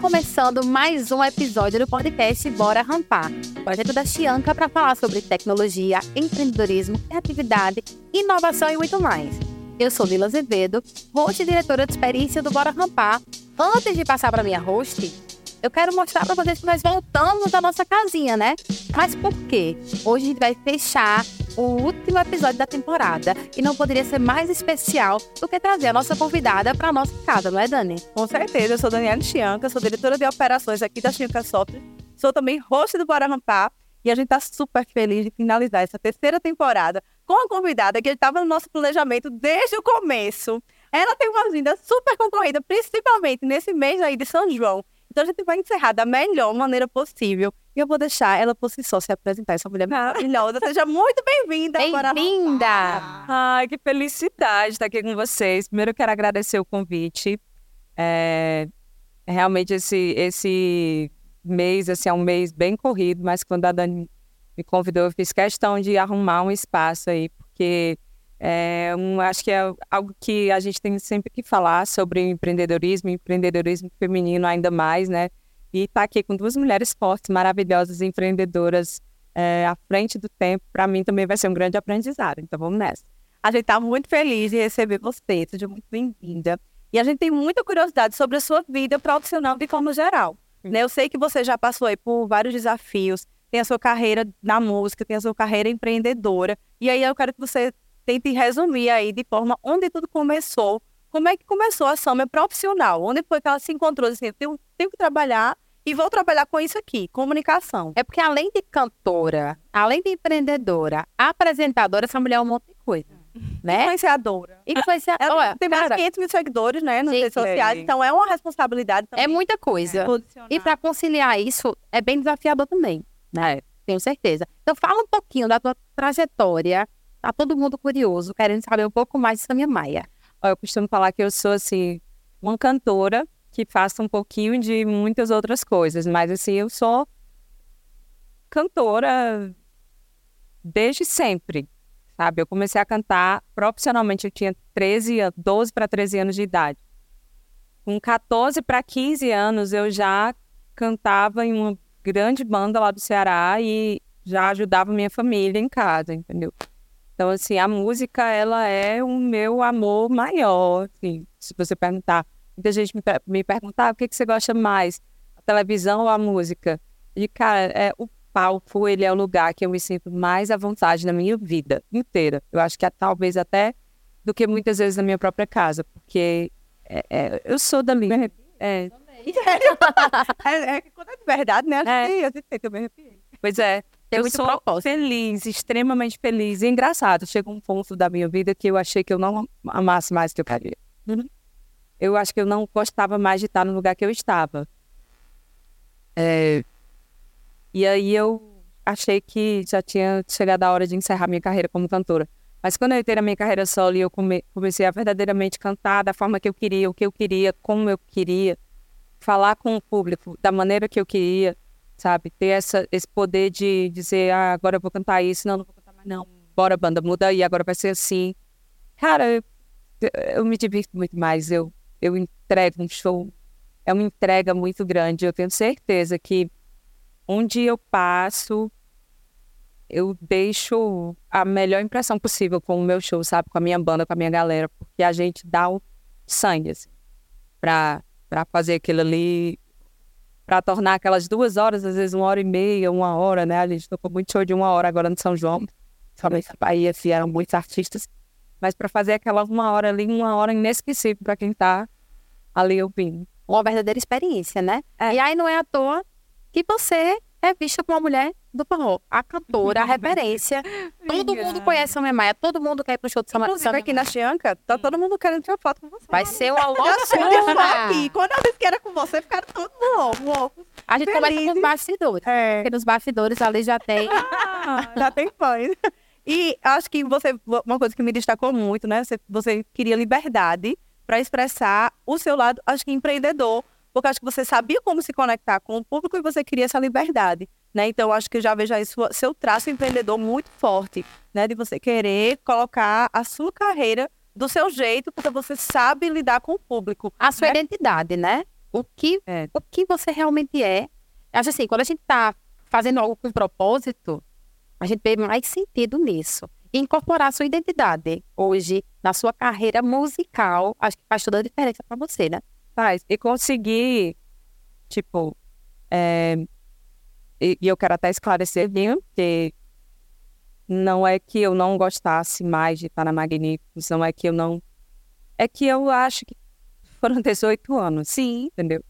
começando mais um episódio do podcast Bora Rampar, projeto da Chianca para falar sobre tecnologia, empreendedorismo, criatividade, inovação e muito mais. Eu sou Lila Azevedo, host e diretora de experiência do Bora Rampar. Antes de passar para minha host, eu quero mostrar para vocês que nós voltamos à nossa casinha, né? Mas por quê? Hoje a gente vai fechar o último episódio da temporada e não poderia ser mais especial do que trazer a nossa convidada para nossa casa, não é, Dani? Com certeza, eu sou Daniela Chianca, sou diretora de operações aqui da Chianca Software, sou também host do Bora Rampar e a gente está super feliz de finalizar essa terceira temporada com a convidada que estava no nosso planejamento desde o começo. Ela tem uma vinda super concorrida, principalmente nesse mês aí de São João. Então a gente vai encerrar da melhor maneira possível. E eu vou deixar ela por si só se apresentar, essa mulher maravilhosa. Seja muito bem-vinda. Bem-vinda! Ai, que felicidade estar aqui com vocês. Primeiro eu quero agradecer o convite. É, realmente esse, esse mês assim, é um mês bem corrido, mas quando a Dani me convidou, eu fiz questão de arrumar um espaço aí, porque é, um, acho que é algo que a gente tem sempre que falar sobre empreendedorismo, empreendedorismo feminino ainda mais, né? E estar tá aqui com duas mulheres fortes, maravilhosas, empreendedoras é, à frente do tempo, para mim também vai ser um grande aprendizado. Então vamos nessa. A gente está muito feliz de receber você, seja muito bem-vinda. E a gente tem muita curiosidade sobre a sua vida profissional de forma geral. Né? Eu sei que você já passou aí por vários desafios, tem a sua carreira na música, tem a sua carreira empreendedora. E aí eu quero que você tente resumir aí de forma onde tudo começou. Como é que começou a Sâmia profissional? Onde foi que ela se encontrou assim, eu tenho, tenho que trabalhar e vou trabalhar com isso aqui, comunicação. É porque além de cantora, além de empreendedora, apresentadora, essa mulher é um monte de coisa. Né? Influenciadora. Influenciadora. Ela tem mais de 500 mil seguidores, né, nas redes sociais, então é uma responsabilidade também. É muita coisa. E para conciliar isso, é bem desafiador também, né? Tenho certeza. Então fala um pouquinho da tua trajetória Tá todo mundo curioso, querendo saber um pouco mais de Samia Maia. Eu costumo falar que eu sou, assim, uma cantora que faço um pouquinho de muitas outras coisas, mas, assim, eu sou cantora desde sempre, sabe? Eu comecei a cantar profissionalmente, eu tinha 13, 12 para 13 anos de idade. Com 14 para 15 anos, eu já cantava em uma grande banda lá do Ceará e já ajudava minha família em casa, entendeu? Então, assim, a música, ela é o meu amor maior, assim, se você perguntar. Muita gente me, me pergunta, ah, o que, que você gosta mais, a televisão ou a música? E, cara, é, o palco, ele é o lugar que eu me sinto mais à vontade na minha vida inteira. Eu acho que é, talvez até do que muitas vezes na minha própria casa, porque é, é, eu sou da minha... É, é, é, quando é de verdade, né? É. Eu, eu me arrepiei. Pois é. Tem eu muito sou propósito. feliz, extremamente feliz. E engraçado, chegou um ponto da minha vida que eu achei que eu não amasse mais o que eu queria. Uhum. Eu acho que eu não gostava mais de estar no lugar que eu estava. É... E aí eu achei que já tinha chegado a hora de encerrar minha carreira como cantora. Mas quando eu entrei na minha carreira solo e eu come... comecei a verdadeiramente cantar da forma que eu queria, o que eu queria, como eu queria, falar com o público da maneira que eu queria, sabe? Ter essa, esse poder de dizer, ah, agora eu vou cantar isso, não, não vou cantar mais não. Bora, banda, muda aí, agora vai ser assim. Cara, eu, eu me divirto muito mais, eu, eu entrego um show, é uma entrega muito grande. Eu tenho certeza que onde eu passo, eu deixo a melhor impressão possível com o meu show, sabe? Com a minha banda, com a minha galera, porque a gente dá o sangue, assim, pra, pra fazer aquilo ali para tornar aquelas duas horas, às vezes uma hora e meia, uma hora, né? A gente tocou muito show de uma hora agora no São João, somente Bahia, assim, eram muitos artistas. Mas para fazer aquela uma hora ali, uma hora inesquecível para quem está ali ouvindo. Uma verdadeira experiência, né? É. E aí não é à toa que você é vista como uma mulher do forró. A cantora, a referência. todo mundo conhece a Maia, todo mundo quer ir pro show de Samba. Inclusive aqui na Chianca, tá todo mundo querendo tirar foto com você. Vai ser uma loucura. aqui. Quando eu disse que era com você, ficaram todos loucos. A gente Feliz. começa com os bastidores. É. Porque nos bastidores ali já tem... Ah, já tem fãs. E acho que você, uma coisa que me destacou muito, né? Você, você queria liberdade para expressar o seu lado, acho que empreendedor, porque acho que você sabia como se conectar com o público e você queria essa liberdade. Né? Então, acho que eu já vejo aí sua, seu traço empreendedor muito forte, né? De você querer colocar a sua carreira do seu jeito, porque você sabe lidar com o público. A sua né? identidade, né? o que, É. o que você realmente é. Acho assim, quando a gente está fazendo algo com propósito, a gente vê mais sentido nisso. E incorporar a sua identidade hoje na sua carreira musical, acho que faz toda a diferença para você, né? Faz. E conseguir, tipo, é, e, e eu quero até esclarecer bem, porque não é que eu não gostasse mais de estar na Magníficos, não é que eu não. É que eu acho que foram 18 anos. Sim. Entendeu?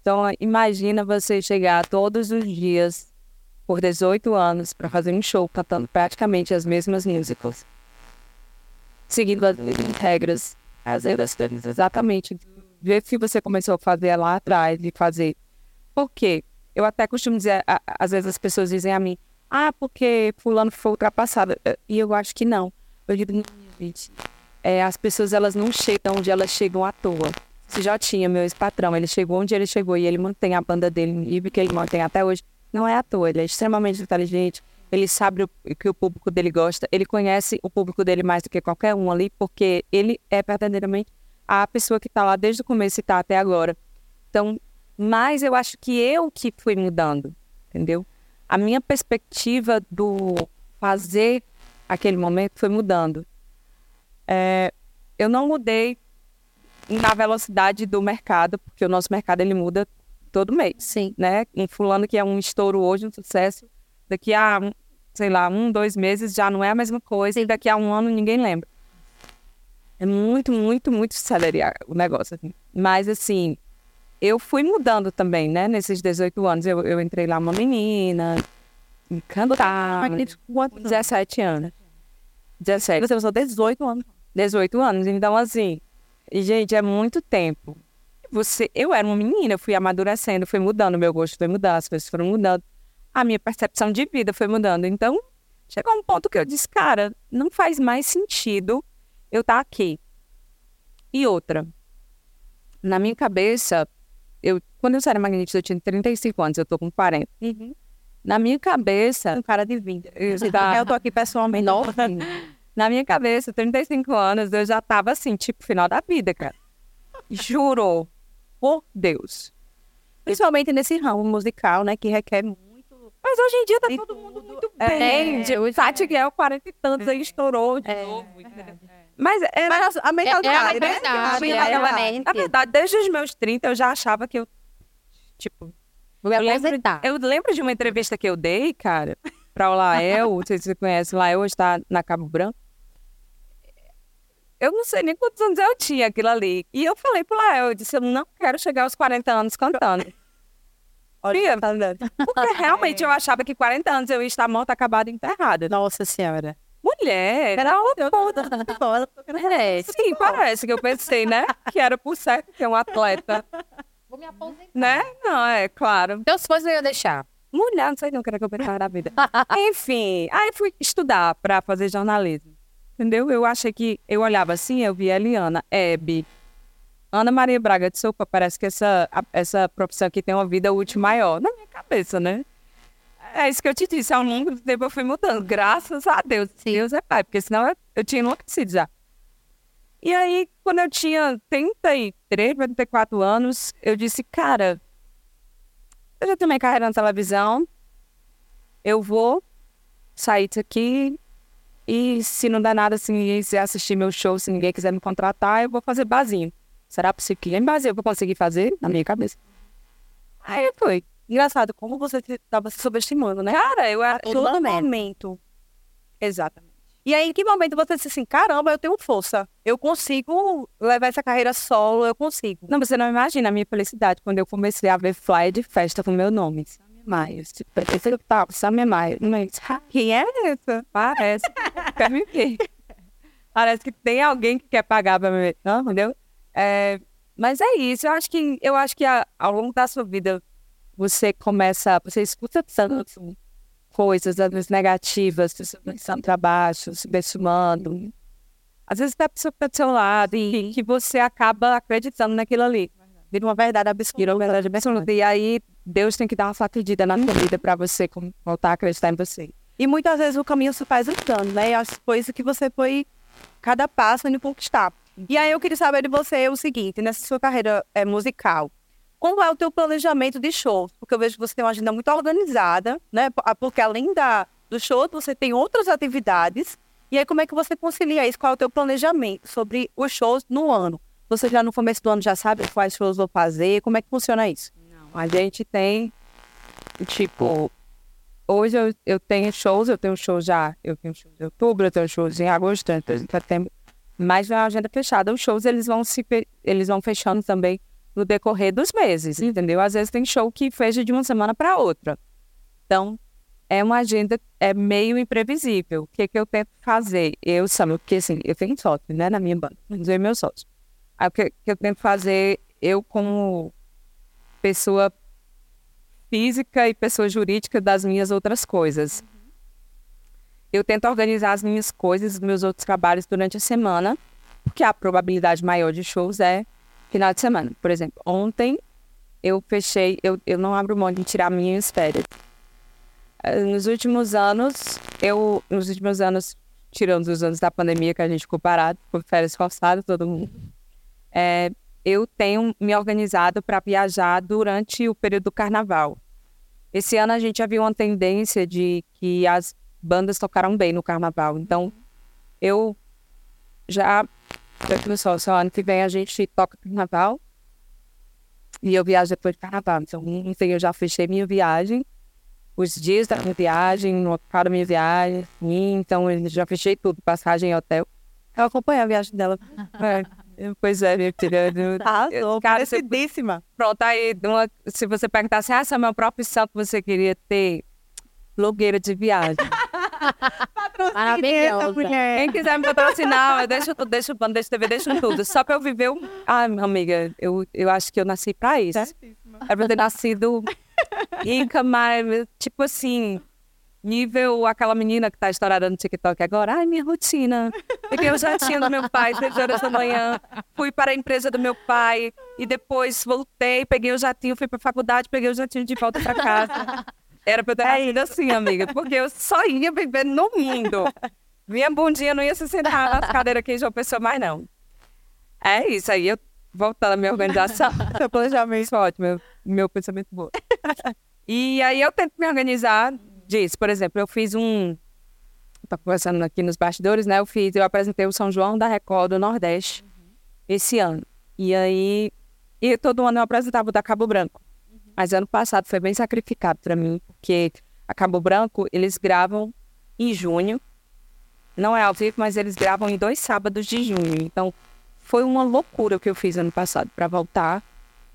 Então, imagina você chegar todos os dias por 18 anos para fazer um show cantando praticamente as mesmas musicals. Seguindo as mesmas regras, as regras exatamente do jeito que você começou a fazer lá atrás e fazer. Por quê? Eu até costumo dizer, às vezes as pessoas dizem a mim, ah, porque fulano foi ultrapassado. Eh, E eu acho que não. Eu digo, gente. É, as pessoas, elas não chegam onde elas chegam à toa. Se já tinha meu ex-patrão, ele chegou onde ele chegou e ele mantém a banda dele no nível que ele mantém até hoje. Não é à toa, ele é extremamente inteligente, ele sabe o que o público dele gosta, ele conhece o público dele mais do que qualquer um ali, porque ele é verdadeiramente a pessoa que está lá desde o começo e está até agora. Então, mas eu acho que eu que fui mudando, entendeu? A minha perspectiva do fazer aquele momento foi mudando. É, eu não mudei na velocidade do mercado, porque o nosso mercado ele muda todo mês Sim. né? Um fulano que é um estouro hoje, um sucesso, daqui a, sei lá, um, dois meses já não é a mesma coisa, e daqui a um ano ninguém lembra. É muito, muito, muito celerar o negócio. assim. Mas, assim, eu fui mudando também, né? Nesses 18 anos, eu, eu entrei lá uma menina, cantar, quanto com 17 anos. 17. Você usou 18 anos. 18 anos. Então, assim, e, gente, é muito tempo. Você, eu era uma menina, eu fui amadurecendo, fui mudando, meu gosto foi mudando, as coisas foram mudando. A minha percepção de vida foi mudando. Então, chegou um ponto que eu disse, cara, não faz mais sentido eu estar aqui. E outra, na minha cabeça, eu, quando eu saí da eu tinha 35 anos, eu tô com 40. Na minha cabeça, Um cara de 20. eu, tá, Eu tô aqui pessoalmente. na minha cabeça, 35 anos, eu já tava assim, tipo, final da vida, cara. Juro. Por Deus. Principalmente nesse ramo musical, né? Que requer muito. Mas hoje em dia tá todo mundo tudo. muito É, bem. é, hoje Tati Guel, 40 e tantos, aí estourou de É, novo. entendeu? Mas era, Mas a mentalidade, né? verdade, A é mentalidade. realmente. na verdade, desde os meus 30, eu já achava que eu, tipo, Vou me Eu lembro-. Eu lembro de uma entrevista que eu dei, cara, para o Lael, não sei se você conhece, o Lael hoje está na Cabo Branco. Eu não sei nem quantos anos eu tinha aquilo ali. E eu falei pro Lael, eu disse, eu não quero chegar aos 40 anos cantando. Olha, tá? Porque realmente eu achava que 40 anos eu ia estar morta, acabada e enterrada. Nossa senhora. Mulher, Era outra. É, sim, parece que eu pensei, né? Que era por certo ter um atleta, Vou me aposentar. né? Não, é claro. Então, se fosse eu ia deixar. Mulher, não sei não, que era que eu pensava na vida. Enfim, aí fui estudar para fazer jornalismo. Entendeu? Eu achei que eu olhava assim, eu via Eliana, Hebe, Ana Maria Braga de Sopa, parece que essa, essa profissão aqui tem uma vida útil maior. Na minha cabeça, né? É isso que eu te disse, ao longo do tempo eu fui mudando. Graças a Deus. Deus é pai, porque senão eu, eu tinha enlouquecido já. E aí, quando eu tinha 33, 34 anos, eu disse, cara, eu já tenho minha carreira na televisão, eu vou sair disso aqui e se não der nada, se ninguém quiser assistir meu show, se ninguém quiser me contratar, eu vou fazer barzinho. Será possível que em barzinho eu vou conseguir fazer? Na minha cabeça. Aí foi. Engraçado, como você estava se subestimando, né? Cara, eu era... todo momento. Exatamente. E aí, em que momento você disse assim, caramba, eu tenho força. Eu consigo levar essa carreira solo, eu consigo. Não, você não imagina a minha felicidade quando eu comecei a ver flyer de festa com meu nome. Tava, Samia ah, quem é essa? Parece. Quer me ver. Parece que tem alguém que quer pagar pra me ver. Não, entendeu? É, mas é isso. Eu acho que, eu acho que a- ao longo da sua vida, você começa, você escuta tanto coisas, às vezes negativas, você pensando para baixo, subestimando. Às vezes até a pessoa tá do seu lado e que você acaba acreditando naquilo ali. Vira uma verdade absoluta. Virou verdade absoluta. E aí, Deus tem que dar uma sacudida na sua vida para você voltar a acreditar em você. E muitas vezes o caminho se faz andando, né? As coisas que você foi, cada passo, indo conquistar. E aí eu queria saber de você o seguinte, nessa sua carreira é, musical, como é o teu planejamento de shows? Porque eu vejo que você tem uma agenda muito organizada, né? Porque além da, do show, você tem outras atividades. E aí, como é que você concilia isso? Qual é o teu planejamento sobre os shows no ano? Você já no começo do ano já sabe quais shows vou fazer? Como é que funciona isso? Não, a gente tem, tipo, hoje eu, eu tenho shows, eu tenho shows já, eu tenho shows em outubro, eu tenho shows em agosto, em setembro, mas na agenda fechada, os shows eles vão se eles vão fechando também no decorrer dos meses, entendeu? Às vezes tem show que fecha de uma semana para outra. Então, é uma agenda é meio imprevisível. O que, que eu tento fazer? Eu, sabe, porque assim, eu tenho sócio, né, na minha banda, eu e meu sócio. Aí, o que, que eu tento fazer, eu como pessoa física e pessoa jurídica das minhas outras coisas. Eu tento organizar as minhas coisas, meus outros trabalhos durante a semana, porque a probabilidade maior de shows é final de semana. Por exemplo, ontem eu fechei, eu, eu não abro mão de tirar minhas férias. Eh, nos últimos anos, eu, nos últimos anos, tirando os anos da pandemia que a gente ficou parado, por férias forçadas, todo mundo, é, eu tenho me organizado para viajar durante o período do carnaval. Esse ano a gente já viu uma tendência de que as bandas tocaram bem no carnaval. Então, eu já Pessoal, só ano que vem a gente toca carnaval. E eu viajo depois de carnaval. Então, enfim, eu já fechei minha viagem. Os dias da minha viagem, o local da minha viagem. Então, eu já fechei tudo. Passagem e hotel. Eu acompanhei a viagem dela. É, pois é, minha filha. Tá, parecidíssima. Pronto, aí uma, se você perguntasse, ah, essa é a minha própria opção que você queria ter, blogueira de viagem. Maravilhosa. Quem quiser me patrocinar, eu deixo tudo, deixo bando, deixo TV, deixo tudo. Só pra eu viver um. Ai, amiga, eu, eu acho que eu nasci pra isso. É pra ter nascido rica, mas, tipo assim, nível aquela menina que tá estourada no TikTok agora. Ai, minha rotina. Peguei o jatinho do meu pai, seis horas da manhã, fui para a empresa do meu pai e depois voltei, peguei o jatinho, fui pra faculdade, peguei o jatinho de volta pra casa. Era pra eu ter nascido assim, amiga, porque eu só ia viver no mundo. Minha bundinha não ia se sentar nas cadeiras aqui de uma pessoa mais, não. É isso, aí eu voltando à minha organização. Seu planejamento. Ótimo, meu, meu pensamento bom. e aí eu tento me organizar disso. Por exemplo, eu fiz um. Tô conversando aqui nos bastidores, né? Eu fiz, eu apresentei o São João da Record do Nordeste uhum. esse ano. E aí, e todo ano eu apresentava o da Cabo Branco. Mas ano passado foi bem sacrificado para mim, porque a Cabo Branco, eles gravam em junho. Não é ao vivo, mas eles gravam em dois sábados de junho. Então, foi uma loucura o que eu fiz ano passado para voltar,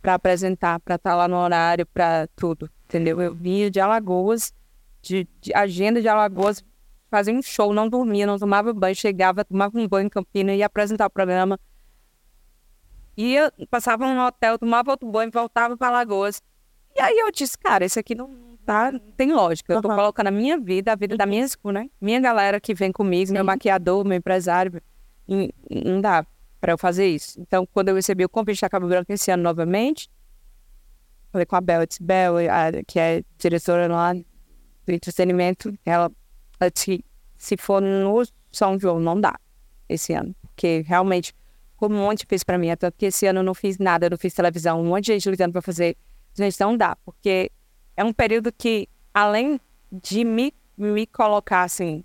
para apresentar, para estar tá lá no horário, para tudo, entendeu? Eu vinha de Alagoas, de, de, agenda de Alagoas, fazia um show, não dormia, não tomava banho, chegava, tomava um banho em Campina, ia apresentar o programa. Ia, passava no hotel, tomava outro banho, voltava para Alagoas. E aí eu disse, cara, isso aqui não tá, não tem lógica. Eu tô uhum. colocando a minha vida, a vida da minha, né? Minha galera que vem comigo, Sim. meu maquiador, meu empresário, não dá para eu fazer isso. Então, quando eu recebi o convite da Cabo Branco esse ano novamente, falei com a Bel, eu disse, Bel, que é diretora lá do entretenimento, ela, ela disse, se for no São João, não dá esse ano. Porque realmente ficou muito difícil para mim. Até porque esse ano eu não fiz nada, eu não fiz televisão, um monte de gente ligando para fazer Gente, não dá, porque é um período que, além de me, me colocar assim.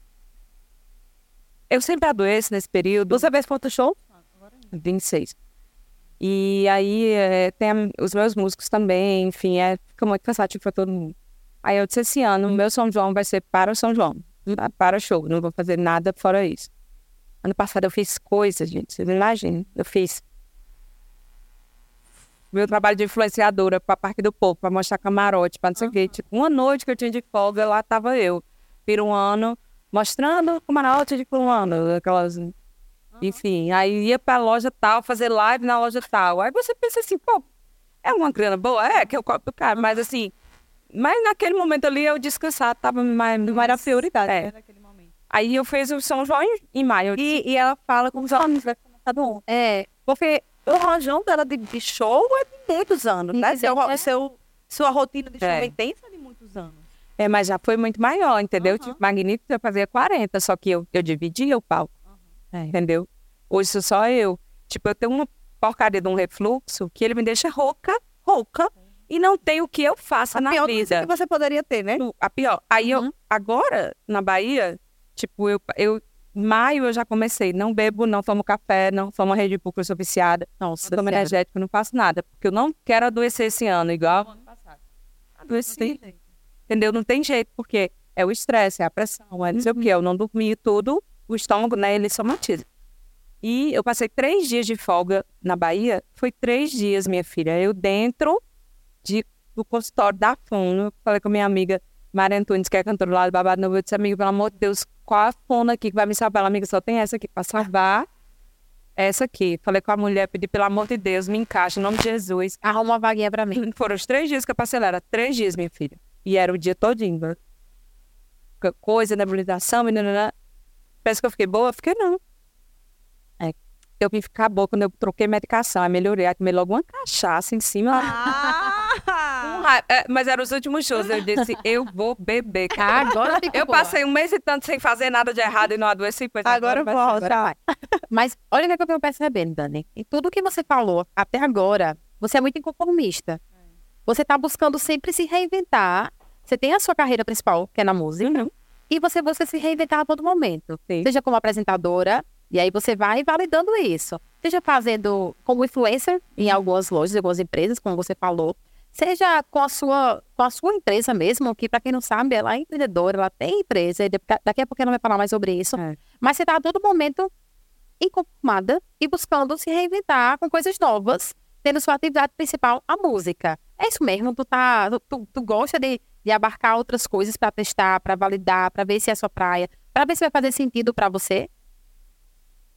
Eu sempre adoeço nesse período. Você fez quanto show? 26. E aí é, tem a, os meus músicos também, enfim, é, fica muito cansativo para todo mundo. Aí eu disse, esse ano, o meu São João vai ser para o São João, para o show, não vou fazer nada fora isso. Ano passado eu fiz coisas, gente, vocês imaginam? Eu fiz meu trabalho de influenciadora para Parque do Povo, para mostrar camarote, para não sei o quê. Tipo, uma noite que eu tinha de folga, lá estava eu, peruano, mostrando camarote de peruano, aquelas. Uhum. Enfim, aí ia para a loja tal, fazer live na loja tal. Aí você pensa assim, pô, é uma grana boa? É, que eu cobro do cara, mas assim. Mas naquele momento ali eu descansar, tava mais. Não era prioridade, é. Né, naquele momento. Aí eu fiz o São João em, em maio. E, e ela fala como se ela não tivesse começado ontem. É, porque o rojão dela de, de, show é de muitos anos, né? Seu, é. seu, sua rotina de show é intensa de muitos anos. É, mas já foi muito maior, entendeu? Uhum. Tipo, Magnífico eu fazia 40, só que eu, eu dividia o palco, uhum. é. entendeu? Hoje sou só eu. Tipo, eu tenho uma porcaria de um refluxo que ele me deixa rouca, louca e não tenho o que eu faça A na pior vida. que você poderia ter, né? Tu- A pior. Aí Uhum. eu, agora, na Bahia, tipo, eu, eu, maio eu já comecei. Não bebo, não tomo café, não tomo Red Bull, porque eu sou viciada. Não tomo Senhora. energético, não faço nada. Porque eu não quero adoecer esse ano, igual ano passado. Adoeci. Entendeu? Não tem jeito, porque é o estresse, é a pressão, é não sei o quê. Eu não dormi tudo, o estômago, né, ele somatiza. E eu passei três dias de folga na Bahia. Foi três dias, minha filha. Eu dentro de, do consultório da Fono. Falei com a minha amiga Maria Antunes, que é cantora lá do Babado Novo. Eu disse, amiga, pelo amor de Deus, qual a Fono aqui que vai me salvar? Ela, amiga, só tem essa aqui para salvar. Essa aqui. Falei com a mulher, pedi, pelo amor de Deus, me encaixa, em nome de Jesus. Arruma uma vaguinha pra mim. Foram os três dias que eu passei lá. Era três dias, minha filha. E era o dia todinho. né? Co- Coisa, nebulização, menina. Parece que eu fiquei boa? Fiquei não. É. Eu vim ficar boa quando eu troquei medicação. Aí melhorei. Aí tomei logo uma cachaça em cima. Um ra- é, mas eram os últimos shows. Eu disse, eu vou beber. Ah, agora Eu boa. passei um mês e tanto sem fazer nada de errado e não adoeci. Pois Agora vai- volta. agora. Mas olha o que eu venho percebendo, Dani. Em tudo que você falou até agora, você é muito inconformista. Você está buscando sempre se reinventar. Você tem a sua carreira principal, que é na música, Uhum. e você você se reinventar a todo momento. Sim. Seja como apresentadora, e aí você vai validando isso. Seja fazendo como influencer em algumas lojas, em algumas empresas, como você falou. Seja com a sua, com a sua empresa mesmo, que para quem não sabe, ela é empreendedora, ela tem empresa, e daqui a pouco ela vai falar mais sobre isso. É. Mas você está a todo momento inconformada e buscando se reinventar com coisas novas, tendo sua atividade principal a música. É isso mesmo? Tu, tá, tu, tu, gosta de, de abarcar outras coisas para testar, para validar, para ver se é a sua praia, para ver se vai fazer sentido para você?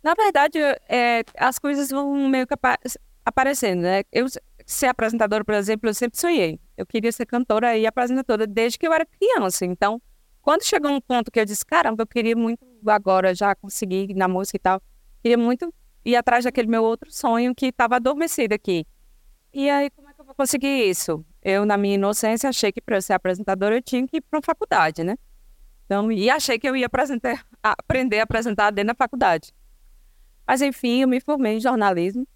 Na verdade, é, as coisas vão meio que apa- aparecendo, né? Eu ser apresentadora, por exemplo, eu sempre sonhei. Eu queria ser cantora e apresentadora desde que eu era criança. Então, quando chegou um ponto que eu disse, caramba, eu queria muito agora já conseguir na música e tal, queria muito ir atrás daquele meu outro sonho que estava adormecido aqui. E aí, como é que eu vou conseguir isso? Eu, na minha inocência, achei que para ser apresentadora eu tinha que ir para uma faculdade, né? Então, e achei que eu ia aprender a apresentar dentro da faculdade. Mas enfim, eu me formei em jornalismo.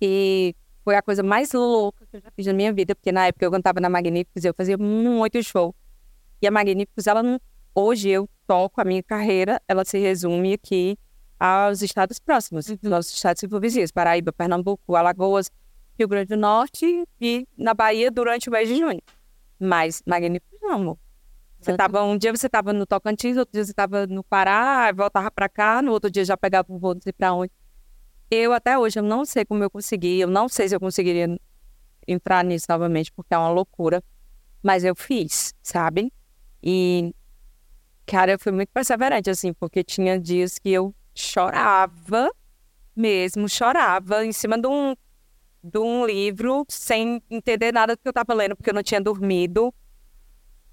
E foi a coisa mais louca que eu já fiz na minha vida, porque na época eu cantava na Magníficos, eu fazia muito show. E a Magníficos, ela não. Hoje eu toco a minha carreira, ela se resume aqui aos estados próximos, os nossos estados vizinhos, Paraíba, Pernambuco, Alagoas, Rio Grande do Norte e na Bahia durante o mês de junho. Mas Magníficos não, amor. Você tava, um dia você estava no Tocantins, outro dia você estava no Pará, voltava para cá, no outro dia já pegava um voo não sei para onde. Eu até hoje eu não sei como eu consegui, eu não sei se eu conseguiria entrar nisso novamente, porque é uma loucura, mas eu fiz, sabe? E cara, eu fui muito perseverante assim, porque tinha dias que eu chorava mesmo, chorava em cima de um de um livro sem entender nada do que eu estava lendo, porque eu não tinha dormido.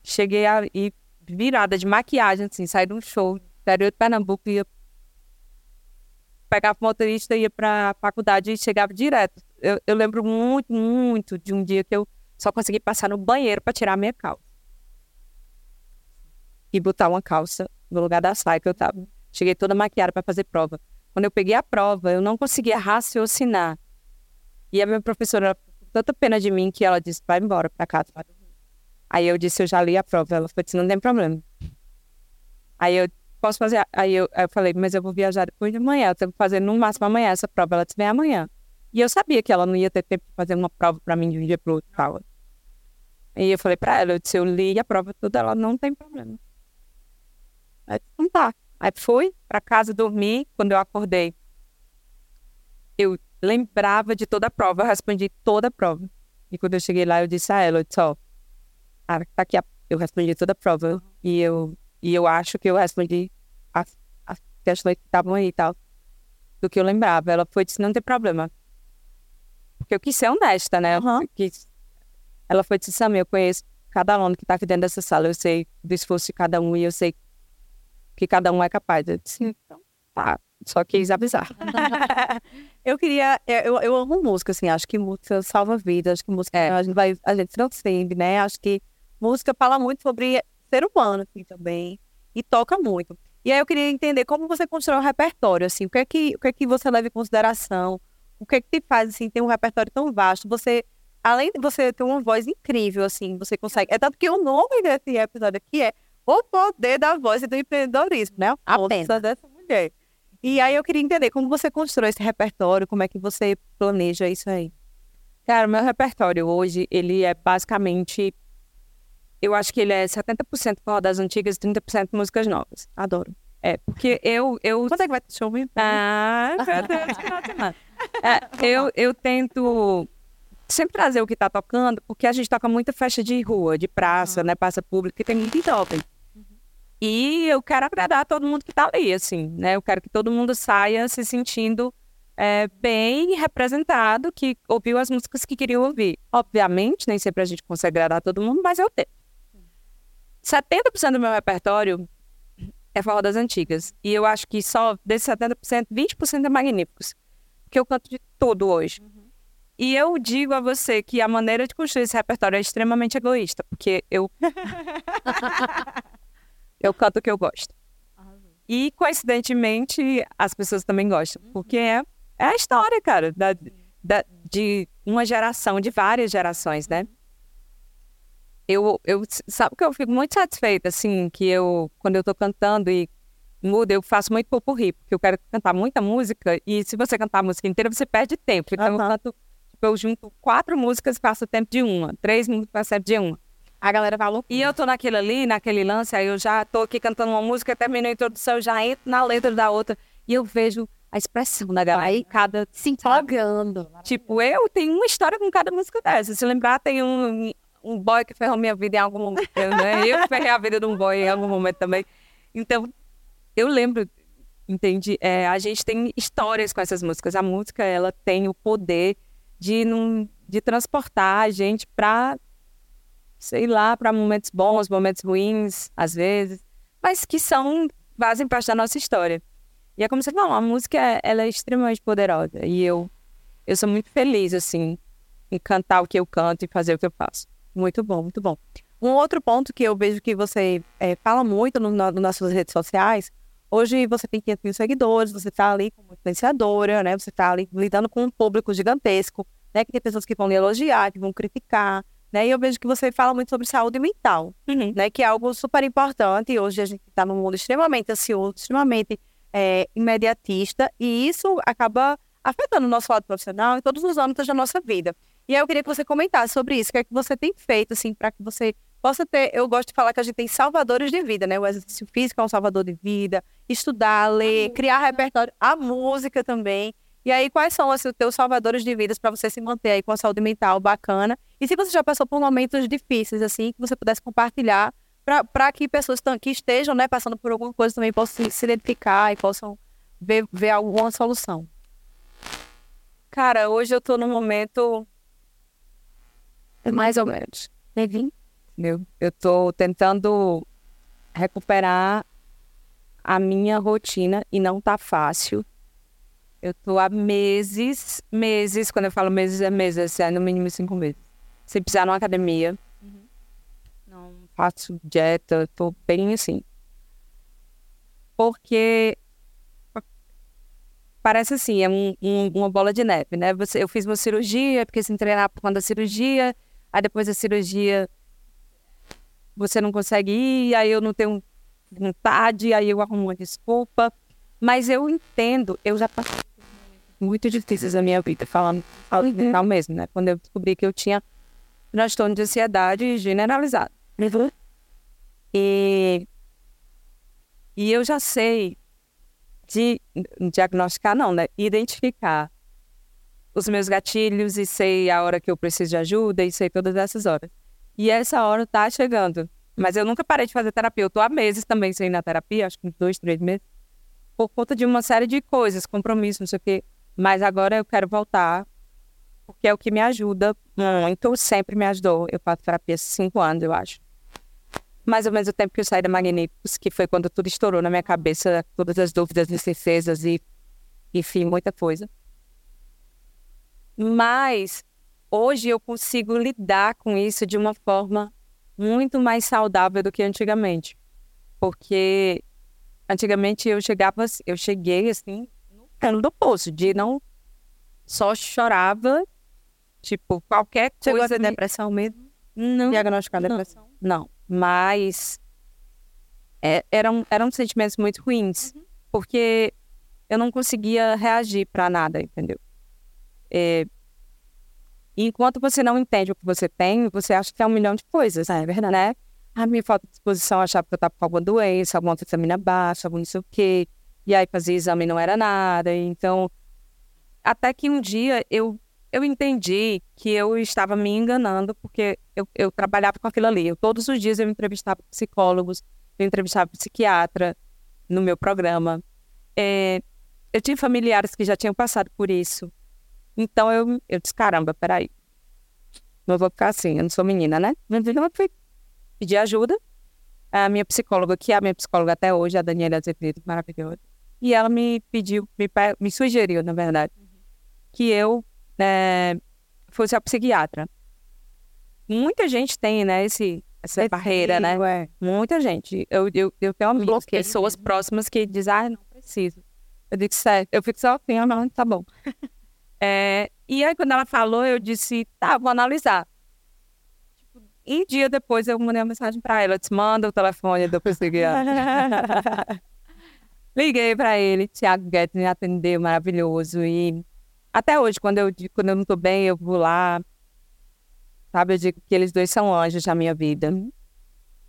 Cheguei a ir virada de maquiagem, assim, saí de um show interior de Pernambuco, ia pegava o motorista, ia para a faculdade e chegava direto. Eu, eu lembro muito, muito de um dia que eu só consegui passar no banheiro para tirar a minha calça. E botar uma calça no lugar da saia que eu tava. Cheguei toda maquiada para fazer prova. Quando eu peguei a prova, eu não conseguia raciocinar. E a minha professora, tanta pena de mim que ela disse: vai embora para casa. vai dormir." Aí eu disse: eu já li a prova. Ela falou: não tem problema. Aí eu posso fazer. Aí eu, eu falei: mas eu vou viajar depois de amanhã. Eu tenho que fazer no máximo amanhã essa prova. Ela vem amanhã. E eu sabia que ela não ia ter tempo de fazer uma prova para mim de um dia para outro. Tal. E eu falei para ela: eu disse: eu li a prova toda. Ela não tem problema. Aí, então tá. Aí fui para casa dormir. Quando eu acordei, eu lembrava de toda a prova, eu respondi toda a prova. E quando eu cheguei lá, eu disse a ela, eu disse, ó, ah, tá aqui, a- eu respondi toda a prova. E eu, e eu acho que eu respondi as, as questões que estavam aí e tal, do que eu lembrava. Ela foi disse, não tem problema. Porque eu quis ser honesta, né? Eu Aham. quis- Ela foi disse, Sam, eu conheço cada aluno que tá aqui dentro dessa sala, eu sei do esforço de cada um e eu sei que cada um é capaz. Eu disse, então, tá. Só quis avisar. eu queria. é, Eu, eu amo música, assim. Acho que música salva vidas. Acho que música É. a gente vai. A gente sente, né? Acho que música fala muito sobre ser humano, assim, também. E toca muito. E aí eu queria entender como você constrói um repertório, assim. O que é que, o que, é que você leva em consideração? O que é que te faz, assim, ter um repertório tão vasto? Você além de você ter uma voz incrível, assim, você consegue. É tanto que o nome desse episódio aqui é O Poder da Voz e do Empreendedorismo, né? A força dessa mulher. E aí eu queria entender como você constrói esse repertório, como é que você planeja isso aí. Cara, o meu repertório hoje, ele é basicamente. Eu acho que ele é 70% forró das antigas e 30% músicas novas. Adoro. É, porque eu. eu Quando é que vai ter show mesmo? Ah, meu Deus, final de semana. É, eu, eu tento sempre trazer o que está tocando, porque a gente toca muita festa de rua, de praça, né? Praça pública, e tem muito jovem. E eu quero agradar todo mundo que está ali, assim, né? Eu quero que todo mundo saia se sentindo é, bem representado, que ouviu as músicas que queria ouvir. Obviamente, nem sempre a gente consegue agradar todo mundo, mas eu tento. 70% do meu repertório é forró das antigas. E eu acho que só desses 70%, 20% é magníficos. Porque eu canto de tudo hoje. E eu digo a você que a maneira de construir esse repertório é extremamente egoísta, porque eu. eu canto o que eu gosto. E, coincidentemente, as pessoas também gostam, porque é, é a história, cara, da, da- de uma geração, de várias gerações, né? Eu, eu, sabe que eu fico muito satisfeita, assim, que eu, quando eu tô cantando e muda, eu faço muito popurrí, porque eu quero cantar muita música, e se você cantar a música inteira, você perde tempo. Então, eu canto, tipo, eu junto quatro músicas e faço o tempo de uma, três músicas faço o tempo de uma. A galera falou. E eu tô naquele ali, naquele lance, aí eu já tô aqui cantando uma música, termino a introdução, eu já entro na letra da outra, e eu vejo a expressão da galera, Aí- cada se empolgando. Tipo, eu tenho uma história com cada música dessa. Se lembrar, tem um, um boy que ferrou minha vida em algum momento, né? Eu ferrei a vida de um boy em algum momento também. Então, eu lembro, entende? É, a gente tem histórias com essas músicas. A música, ela tem o poder de, não, de transportar a gente para, sei lá, para momentos bons, momentos ruins, às vezes, mas que são, fazem parte da nossa história. E é como você falou, a música, ela é extremamente poderosa. E eu eu sou muito feliz, assim, em cantar o que eu canto e fazer o que eu faço. Muito bom, muito bom. Um outro ponto que eu vejo que você é, fala muito no, na- nas suas redes sociais, hoje você tem 500 mil seguidores, você está ali como influenciadora, né? Você está ali lidando com um público gigantesco, né? Que tem pessoas que vão lhe elogiar, que vão criticar, né? E eu vejo que você fala muito sobre saúde mental, né? Que é algo super importante. Hoje a gente está num mundo extremamente ansioso, extremamente é, imediatista, e isso acaba afetando o nosso lado profissional em todos os âmbitos da nossa vida. E aí eu queria que você comentasse sobre isso, o que é que você tem feito, assim, para que você possa ter. Eu gosto de falar que a gente tem salvadores de vida, né? O exercício físico é um salvador de vida, estudar, ler, criar repertório, a música também. E aí, quais são assim, os teus salvadores de vidas para você se manter aí com a saúde mental bacana? E se você já passou por momentos difíceis, assim, que você pudesse compartilhar para que pessoas que estejam né, passando por alguma coisa também possam se, identificar e possam ver, ver alguma solução. Cara, hoje eu tô num momento mais ou menos. Entendeu? Eu tô tentando recuperar a minha rotina e não tá fácil. Eu tô há meses, meses, quando eu falo meses, é meses, é no mínimo cinco meses. Sem pisar numa academia. Não faço dieta, tô bem assim. Porque parece assim, é um- um- uma bola de neve, né? Você, eu fiz uma cirurgia, porque se treinar por conta da cirurgia, aí depois da cirurgia você não consegue ir, aí eu não tenho vontade, aí eu arrumo uma desculpa. Mas eu entendo, eu já passei muito difíceis na minha vida, falando falando mental mesmo, né? Quando eu descobri que eu tinha transtorno de ansiedade generalizado. E, e eu já sei de diagnosticar, não, né? Identificar os meus gatilhos e sei a hora que eu preciso de ajuda e sei todas essas horas. E essa hora tá chegando. Mas eu nunca parei de fazer terapia. Eu tô há meses também sem ir na terapia, acho que uns dois, três meses, por conta de uma série de coisas, compromissos, não sei o quê. Mas agora eu quero voltar, porque é o que me ajuda muito, sempre me ajudou. Eu faço terapia há cinco anos, eu acho. Mais ou menos o tempo que eu saí da Magníficos, que foi quando tudo estourou na minha cabeça, todas as dúvidas, incertezas e, enfim, muita coisa. Mas hoje eu consigo lidar com isso de uma forma muito mais saudável do que antigamente. Porque antigamente eu chegava, eu cheguei assim, no cano do poço, de não só chorava Tipo, qualquer Chegou a coisa. ter me- depressão mesmo? Não, Diagnosticar não. depressão? não. Mas é- eram, eram sentimentos muito ruins. Porque eu não conseguia reagir para nada, entendeu? É, enquanto você não entende o que você tem, você acha que é um milhão de coisas. É verdade. Né? A minha falta de disposição achava que eu estava com alguma doença, alguma vitamina baixa, algum não sei o quê. E aí fazia exame e não era nada. Então, até que um dia eu, eu entendi que eu estava me enganando, porque eu, eu trabalhava com aquilo ali. Eu, todos os dias eu entrevistava psicólogos, eu entrevistava psiquiatra no meu programa. É, eu tinha familiares que já tinham passado por isso. Então eu, eu disse, caramba, peraí. Não vou ficar assim, eu não sou menina, né? Então eu fui pedir ajuda. A minha psicóloga, que é a minha psicóloga até hoje, a Daniela Azevedo, maravilhosa. E ela me pediu, me, me sugeriu, na verdade, que eu eh, fosse a psiquiatra. Muita gente tem, né, esse, essa barreira, né? Ué. Muita gente. Eu, eu, eu tenho amigos, bloqueio pessoas próximas que dizem, ah, não preciso. Eu digo, certo. Eu fico só assim, ah, não, tá bom. É, e aí, quando ela falou, eu disse, tá, vou analisar. Tipo, um dia depois, eu mandei uma mensagem pra ela. Eu disse, manda o telefone do psiquiatra. Liguei pra ele, Thiago Guedes me atendeu, maravilhoso. E até hoje, quando eu, quando eu não tô bem, eu vou lá. Sabe, eu digo que eles dois são anjos na minha vida.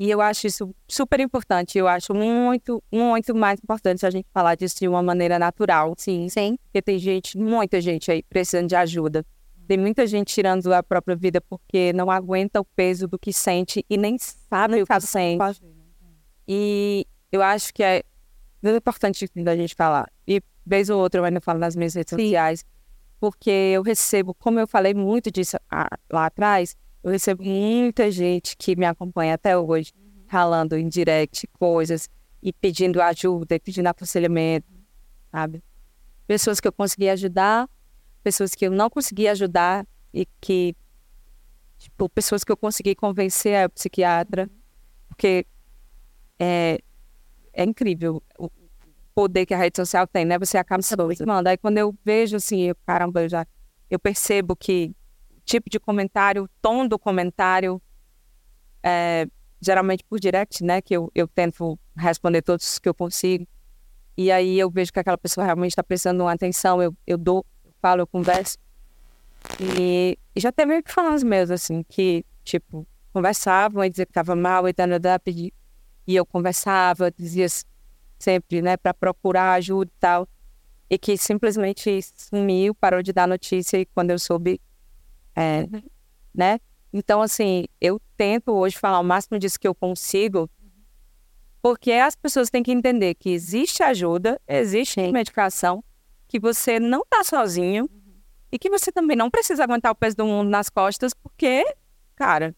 E eu acho isso super importante. Eu acho muito, muito mais importante a gente falar disso de uma maneira natural. Sim. Sim. Porque tem gente, muita gente aí precisando de ajuda. Tem muita gente tirando a própria vida porque não aguenta o peso do que sente e nem sabe o que sente. E eu acho que é muito importante da gente falar. E vez ou outra eu ainda falo nas minhas redes Sim. sociais, porque eu recebo, como eu falei muito disso ah, lá atrás, eu recebo muita gente que me acompanha até hoje, falando em direct coisas e pedindo ajuda, e pedindo aconselhamento, sabe? Pessoas que eu consegui ajudar, pessoas que eu não consegui ajudar e que, tipo, pessoas que eu consegui convencer a psiquiatra, porque é, é incrível o poder que a rede social tem, né? Você acaba se aproximando. Aí quando eu vejo assim, eu, caramba, eu já eu percebo que tipo de comentário, tom do comentário, é, geralmente por direct, né? Que eu, eu tento responder todos que eu consigo. E aí eu vejo que aquela pessoa realmente está precisando de uma atenção, eu, eu dou, eu falo, eu converso. E, e já teve fãs meus, assim, que, tipo, conversavam e diziam que estava mal e tal, pedir e eu conversava, dizia sempre, né, para procurar ajuda e tal, e que simplesmente sumiu, parou de dar notícia e quando eu soube, é, né? Então, assim, eu tento hoje falar o máximo disso que eu consigo, porque as pessoas têm que entender que existe ajuda, existe medicação, que você não tá sozinho e que você também não precisa aguentar o peso do mundo nas costas, porque, cara,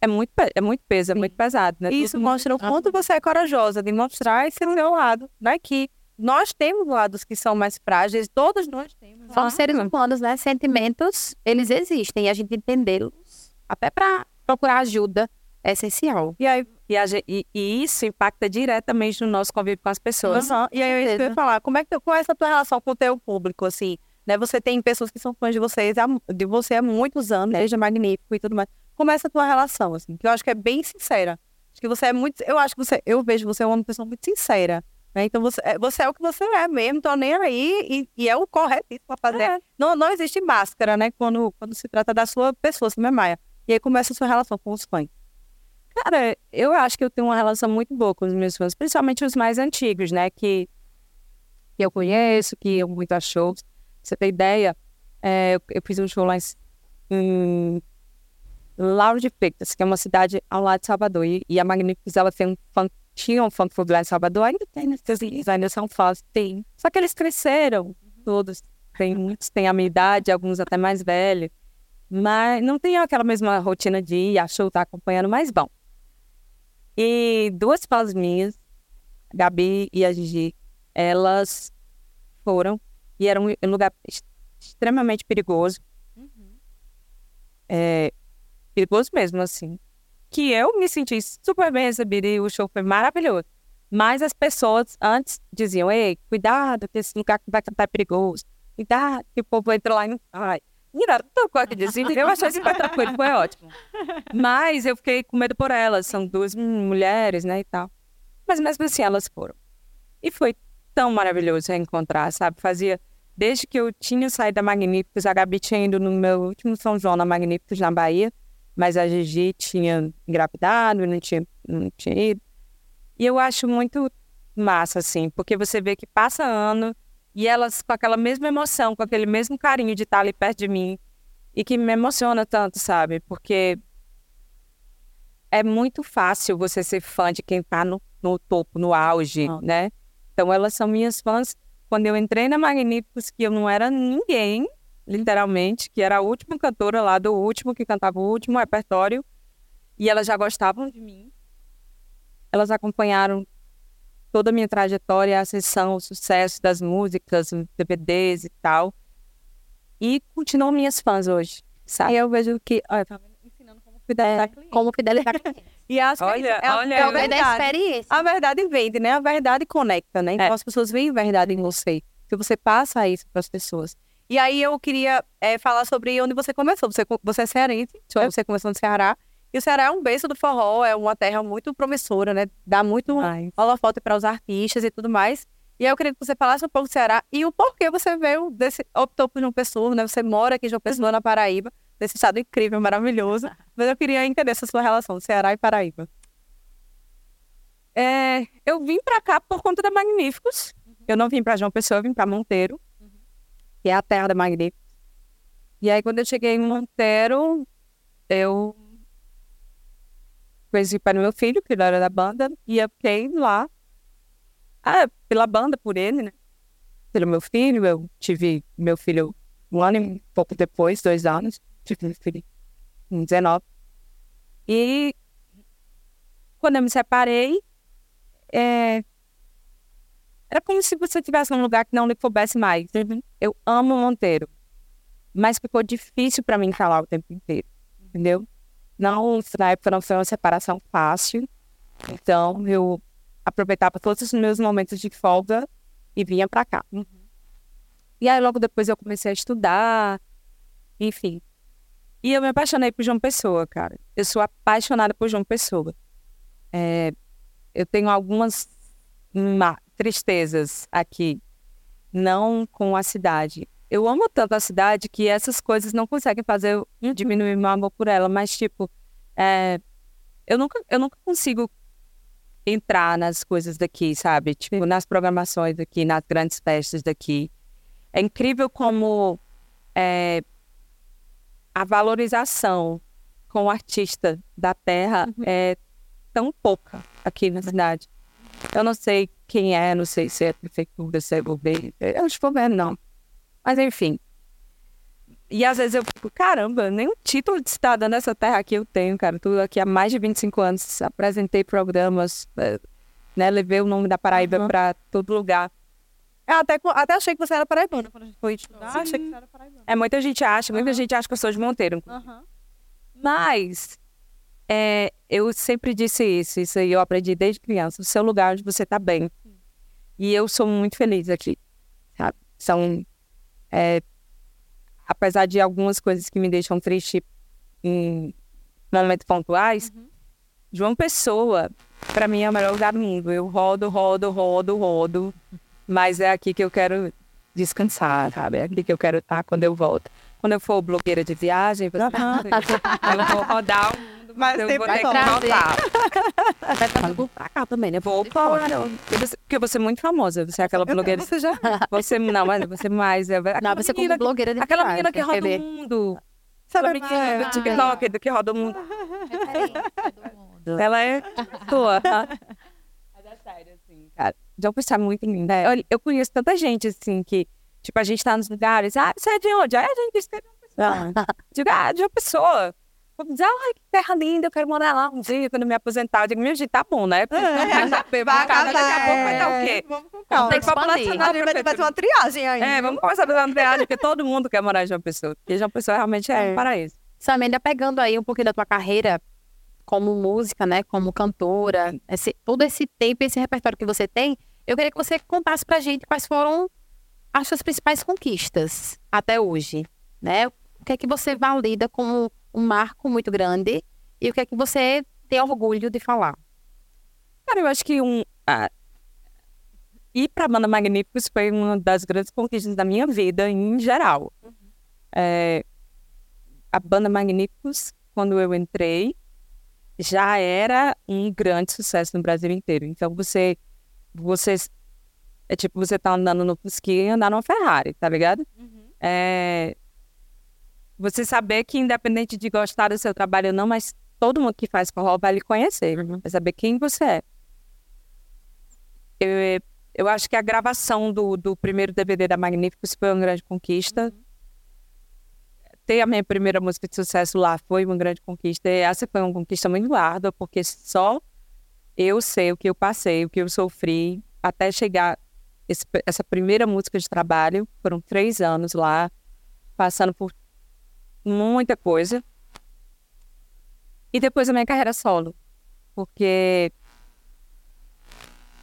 é muito, é muito peso, é muito pesado, né? Isso mostra o quanto você é corajosa de mostrar esse seu lado, né? Que nós temos lados que são mais frágeis, todos nós temos. Somos seres humanos, né? Sentimentos, eles existem. E a gente entendê-los, até para procurar ajuda, é essencial. E aí, E, a e- e isso impacta diretamente no nosso convívio com as pessoas. Aham, E aí, eu ia falar. Como é que qual é essa tua relação com o teu público, assim? Né? Você tem pessoas que são fãs de vocês, de você há muitos anos, desde magnífico e tudo mais. Como é essa tua relação, assim? Que eu acho que é bem sincera. Acho que você é muito. Eu acho que você. Eu vejo você uma pessoa muito sincera. Né? Então você é, você é o que você é mesmo, tô nem aí, e, e é o corretíssimo pra fazer. É. Não, não existe máscara, né? Quando, quando se trata da sua pessoa, assim, né, Maia? E aí começa a sua relação com os fãs. Cara, eu acho que eu tenho uma relação muito boa com os meus fãs, principalmente os mais antigos, né? Que, que eu conheço, que eu muito a shows. Pra você ter ideia, é, eu, eu fiz um show lá em, em Lauro de Freitas, que é uma cidade ao lado de Salvador. E, e a Magníficos, ela tem um funk, tinha um funk club lá em Salvador, ainda tem, né? Eles ainda são fãs, tem. Só que eles cresceram, todos. Tem, muitos têm a minha idade, alguns até mais velhos. Mas não tem aquela mesma rotina de ir a show, tá acompanhando, mas bom. E duas fãs minhas, a Gabi e a Gigi, elas foram e era um lugar ex- extremamente perigoso. É, perigoso mesmo, assim. Que eu me senti super bem recebida e o show foi maravilhoso. Mas as pessoas antes diziam, ei, cuidado, que esse lugar que vai cantar é perigoso. Cuidado, que o povo entra lá e não sai. Menina, tô com aqui de cima, eu achei super tranquilo, foi ótimo. Mas eu fiquei com medo por elas, são duas mulheres, né, e tal. Mas mesmo assim, elas foram. E foi tão maravilhoso reencontrar, sabe? Fazia, desde que eu tinha saído da Magníficos, a Gabi tinha ido no meu último São João na Magníficos, na Bahia, mas a Gigi tinha engravidado, não tinha, não tinha ido. E eu acho muito massa, assim, porque você vê que passa ano e elas com aquela mesma emoção, com aquele mesmo carinho de estar ali perto de mim e que me emociona tanto, sabe? Porque é muito fácil você ser fã de quem tá no, no topo, no auge, ah. né? Então elas são minhas fãs. Quando eu entrei na Magníficos, que eu não era ninguém, literalmente, que era a última cantora lá do último, que cantava o último repertório, e elas já gostavam de mim. Elas acompanharam toda a minha trajetória, a ascensão, o sucesso das músicas, DVDs e tal. E continuam minhas fãs hoje, sabe? E eu vejo que, olha, tá ensinando como fidelizar é, Como fidelizar E acho olha, que é, olha, é a verdade. experiência. A verdade vende, né? A verdade conecta, né? Então é. as pessoas veem verdade em você. Se você passa isso para as pessoas. E aí eu queria é, falar sobre onde você começou. Você, você é cearense, você começou no Ceará. E o Ceará é um berço do forró, é uma terra muito promissora, né? Dá muito holofote para os artistas e tudo mais. E aí eu queria que você falasse um pouco do Ceará e o porquê você veio desse, optou por João Pessoa, né? Você mora aqui em João Pessoa, na Paraíba, nesse estado incrível, maravilhoso. Mas eu queria entender essa sua relação, Ceará e Paraíba. É, eu vim para cá por conta da Magníficos. Uhum. Eu não vim para João Pessoa, eu vim para Monteiro. Que é a terra da Magníficos. E aí, quando eu cheguei em Monteiro, eu conheci para meu filho, que era da banda, e eu fiquei lá ah, pela banda, por ele, né? Pelo meu filho, eu tive meu filho um ano e pouco depois, dois anos, tive meu filho em 19. E quando eu me separei, é... era como se você estivesse num lugar que não lhe coubesse mais. Eu amo Monteiro, mas ficou difícil para mim falar o tempo inteiro, entendeu? Não, na época não foi uma separação fácil. Então, eu aproveitava todos os meus momentos de folga e vinha para cá. Uhum. E aí, logo depois, eu comecei a estudar, enfim. E eu me apaixonei por João Pessoa, cara. Eu sou apaixonada por João Pessoa. É, eu tenho algumas tristezas aqui, não com a cidade eu amo tanto a cidade que essas coisas não conseguem fazer eu diminuir meu amor por ela, mas tipo, é, eu nunca eu nunca consigo entrar nas coisas daqui, sabe? Tipo, nas programações daqui, nas grandes festas daqui. É incrível como é, a valorização com o artista da terra uhum. é tão pouca aqui na cidade. Eu não sei quem é, não sei se é prefeitura, se é governo. Eu acho que governo não. Mas enfim. E às vezes eu fico, caramba, nem o título de cidadã nessa terra aqui eu tenho, cara. Tudo aqui há mais de 25 anos, apresentei programas, eh, né? Levei o nome da Paraíba uhum. para todo lugar. Eu até, até achei que você era paraibana quando a gente foi estudar. Achei que você era paraibana. É, muita gente acha, muita uhum. gente acha que eu sou de Monteiro. Uhum. Mas é, eu sempre disse isso, isso aí eu aprendi desde criança. O seu lugar onde você está bem. E eu sou muito feliz aqui, sabe? São é, apesar de algumas coisas que me deixam triste em momentos pontuais, uhum. João Pessoa, para mim, é o melhor lugar do mundo. Eu rodo, rodo, rodo, rodo, mas é aqui que eu quero descansar, sabe? É aqui que eu quero estar quando eu volto. Quando eu for blogueira de viagem, você... eu vou rodar mas eu vou ter que voltar. Vai pra, pra cá também, né? Vou, claro. Porque você é muito famosa. Você é aquela blogueira. Você já. Você, não, mas você mais. É, não, você como blogueira de Aquela menina que roda o mundo. Sabe a menina do TikTok que roda o mundo. Ela é tua. Mas é sério, assim, cara. Já pensar muito linda. Olha, eu conheço tanta gente, assim, que, tipo, a gente tá nos lugares. Ah, você é de onde? Aí a gente é de uma pessoa. Digo, ah, de uma pessoa. Vou dizer, ai, que terra linda, eu quero morar lá um dia quando me aposentar. Eu digo, minha gente, tá bom, né? Porque é, vai, vai, daqui a pouco vai dar o quê? Vamos com calma. Tem populacional. Vai fazer uma triagem aí. É, vamos começar a fazer uma triagem, porque todo mundo quer morar em João Pessoa. Porque João Pessoa realmente é, é. um paraíso. Samenda, pegando aí um pouquinho da tua carreira como música, né, como cantora, esse, todo esse tempo, esse repertório que você tem, eu queria que você contasse pra gente quais foram as suas principais conquistas até hoje, né? O que é que você valida como um marco muito grande e o que é que você tem orgulho de falar? Cara, eu acho que um, ah, ir para a banda Magníficos foi uma das grandes conquistas da minha vida em geral. Uhum. É, a banda Magníficos, quando eu entrei, já era um grande sucesso no Brasil inteiro. Então você, você é tipo você tá andando no Fusquinha e andar numa Ferrari, tá ligado? Uhum. É, você saber que independente de gostar do seu trabalho ou não, mas todo mundo que faz forró vai lhe conhecer, uhum. vai saber quem você é. Eu, eu acho que a gravação do, do primeiro DVD da Magníficos foi uma grande conquista. Uhum. Ter a minha primeira música de sucesso lá foi uma grande conquista. E essa foi uma conquista muito árdua, porque só eu sei o que eu passei, o que eu sofri, até chegar esse, essa primeira música de trabalho. Foram três anos lá, passando por muita coisa. E depois a minha carreira solo, porque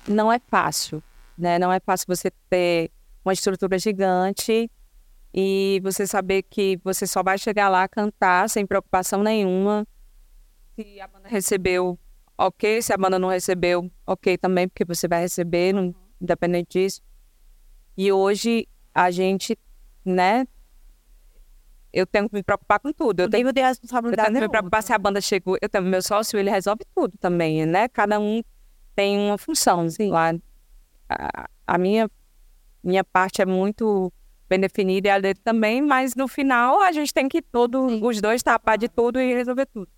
não é fácil né? Não é fácil você ter uma estrutura gigante e você saber que você só vai chegar lá cantar sem preocupação nenhuma. Se a banda recebeu, ok. Se a banda não recebeu, ok também, porque você vai receber, não, independente disso. E hoje a gente, né? Eu tenho que me preocupar com tudo. Eu tenho, de responsabilidade. Eu tenho que me preocupar se a banda chegou. Eu tenho meu sócio, ele resolve tudo também, né? Cada um tem uma função Sim. lá a, minha, minha parte é muito bem definida e a dele também, mas no final a gente tem que todo, Sim. os dois tapar de tudo e resolver tudo.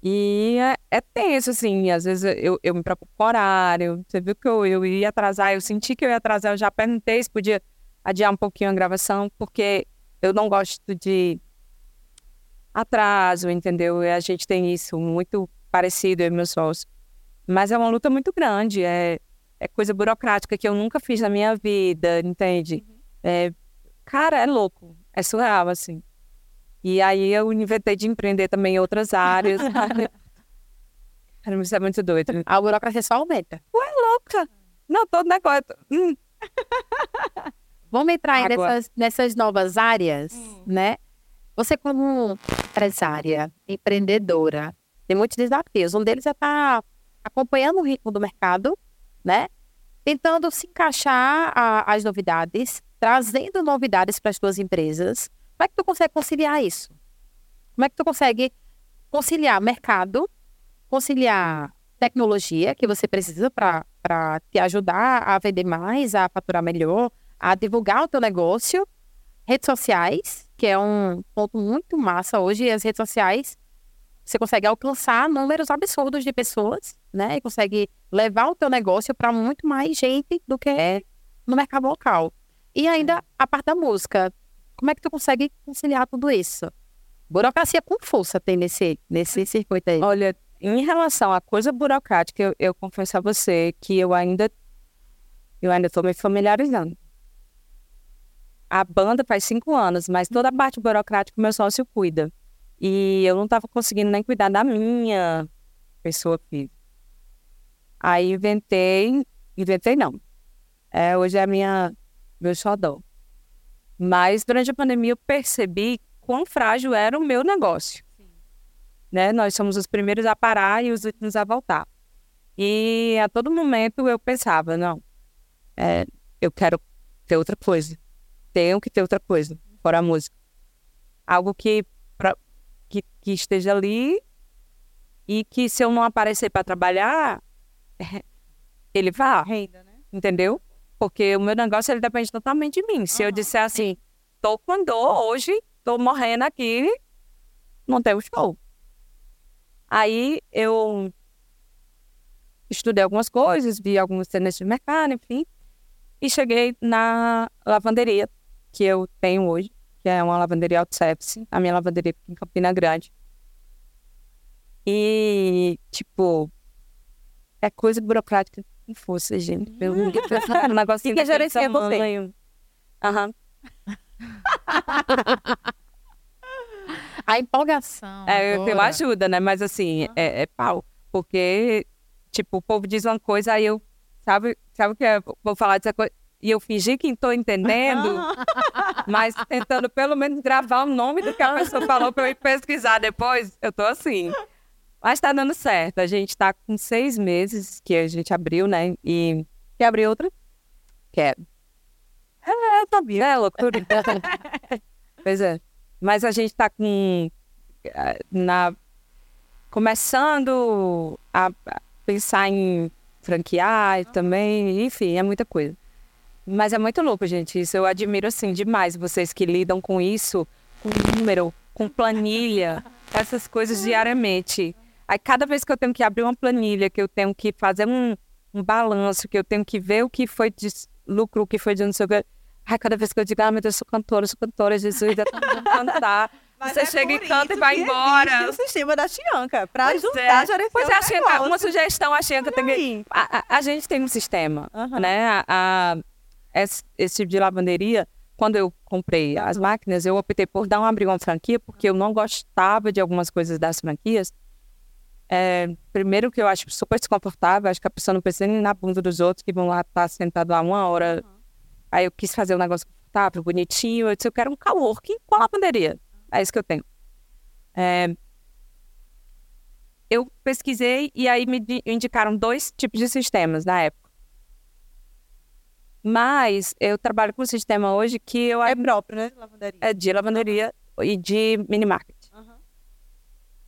E é, é tenso, assim, às vezes eu, eu me preocupo com horário, você viu que eu, eu ia atrasar, eu senti que eu ia atrasar, eu já perguntei se podia adiar um pouquinho a gravação, porque eu não gosto de atraso, entendeu? E a gente tem isso muito parecido, eu e meu sócio. Mas é uma luta muito grande, é é coisa burocrática que eu nunca fiz na minha vida, entende? Uhum. É, cara, é louco, é surreal, assim. E aí eu inventei de empreender também em outras áreas. Isso é muito doido. A burocracia só aumenta. Ué, louca! Não, todo negócio. Hum. Vamos entrar nessas, nessas novas áreas, hum. né? Você como empresária, empreendedora, tem muitos desafios. Um deles é estar tá acompanhando o ritmo do mercado, né? Tentando se encaixar a, as novidades, trazendo novidades para as tuas empresas. Como é que tu consegue conciliar isso? Como é que tu consegue conciliar mercado, conciliar tecnologia que você precisa para te ajudar a vender mais, a faturar melhor, a divulgar o teu negócio, redes sociais, que é um ponto muito massa hoje, as redes sociais você consegue alcançar números absurdos de pessoas, né? E consegue levar o teu negócio para muito mais gente do que no mercado local. E ainda a parte da música. Como é que tu consegue conciliar tudo isso? Burocracia com força tem nesse, nesse circuito aí. Olha, em relação à coisa burocrática, eu, eu confesso a você que eu ainda eu ainda estou me familiarizando. A banda faz cinco anos, mas toda a parte burocrática o meu sócio cuida. E eu não estava conseguindo nem cuidar da minha pessoa física. Aí inventei, inventei não. É, hoje é a minha, meu xodó. Mas durante a pandemia eu percebi quão frágil era o meu negócio. Né? Nós somos os primeiros a parar e os últimos a voltar. E a todo momento eu pensava, não, é, eu quero ter outra coisa. Tenho que ter outra coisa, fora a música. Algo que que, que esteja ali e que se eu não aparecer para trabalhar, ele vá. Renda, né? Entendeu? Porque o meu negócio ele depende totalmente de mim. Se uhum. eu disser assim, tô com dor hoje, tô morrendo aqui, não tem o show. Aí eu estudei algumas coisas, vi algumas tendências de mercado, enfim, e cheguei na lavanderia que eu tenho hoje que é uma lavanderia auto-service, a minha lavanderia em Campina Grande. E, tipo, é coisa burocrática com força, gente. Pelo um negocinho que gerencia você. Aham. A empolgação. É, eu tenho ajuda, né? Mas assim, é, é, pau. Porque, tipo, o povo diz uma coisa, aí eu. Sabe, sabe o que é? Vou falar dessa coisa. E eu fingi que estou entendendo, mas tentando pelo menos gravar o nome do que a pessoa falou para eu ir pesquisar depois, eu tô assim. Mas tá dando certo. A gente tá com seis meses que a gente abriu, né? E. Quer abrir outra? Quero. É, eu sabia, é loucura. pois é. Mas a gente tá com. eh, Na, começando a a pensar em franquear também, enfim, é muita coisa. Mas é muito louco, gente. Isso eu admiro assim demais vocês que lidam com isso, com número, com planilha, essas coisas diariamente. Aí cada vez que eu tenho que abrir uma planilha, que eu tenho que fazer um, um balanço, que eu tenho que ver o que foi de lucro, o que foi de não sei o que. Ai, cada vez que eu digo, ah, meu Deus, sou cantora, sou cantora, Jesus, eu tô cantar. Você chega e canta e vai embora. o sistema da Chianca, pra Pois ajudar é. a gerenciar Pois é, a negócio. uma sugestão, a Xenca tem que... A, a- a gente tem um sistema, né? A, a- esse, esse tipo de lavanderia, quando eu comprei as máquinas, eu optei por dar um abrir uma franquia, porque eu não gostava de algumas coisas das franquias. É, primeiro que eu acho super desconfortável, acho que a pessoa não precisa nem na bunda dos outros, que vão lá estar sentado lá uma hora. Aí eu quis fazer um negócio confortável, bonitinho, eu disse, eu quero um calor, que com a lavanderia. É isso que eu tenho. É, eu pesquisei e aí me di- indicaram dois tipos de sistemas na época. Mas eu trabalho com um sistema hoje que eu É próprio, né? Lavanderia. é de lavanderia e de mini market. Aham.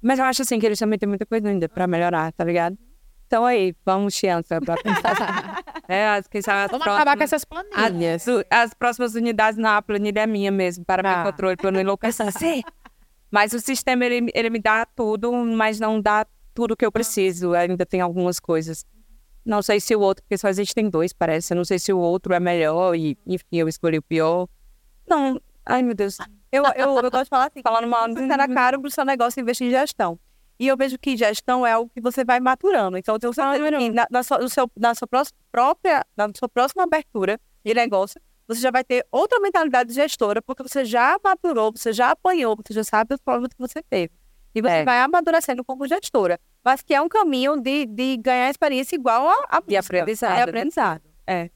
Mas eu acho assim que eles também têm muita coisa ainda pra melhorar, tá ligado? Então aí, vamos, Chianca, pra pensar. é, quem sabe as Vamos próximas, acabar com essas planilhas. as, as próximas unidades na a planilha é minha mesmo, para Ah. meu controle, para eu não enlouquecer. Mas o sistema, ele, ele me dá tudo, mas não dá tudo que eu preciso. Ainda tem algumas coisas. Não sei se o outro, porque só existem dois, parece. Eu não sei se o outro é melhor e, enfim, eu escolhi o pior. Não, ai meu Deus. Eu, eu, eu gosto de falar assim, Falando mal. você era caro pro seu negócio investir em gestão. E eu vejo que gestão é algo que você vai maturando. Então, eu tenho certeza que na, na, sua, no seu, na sua própria, na sua próxima abertura de negócio, você já vai ter outra mentalidade de gestora, porque você já maturou, você já apanhou, você já sabe os problemas que você teve. E você É. vai amadurecendo como gestora. Mas que é um caminho de, de ganhar experiência igual a, a E busca. aprendizado. É aprendizado. É.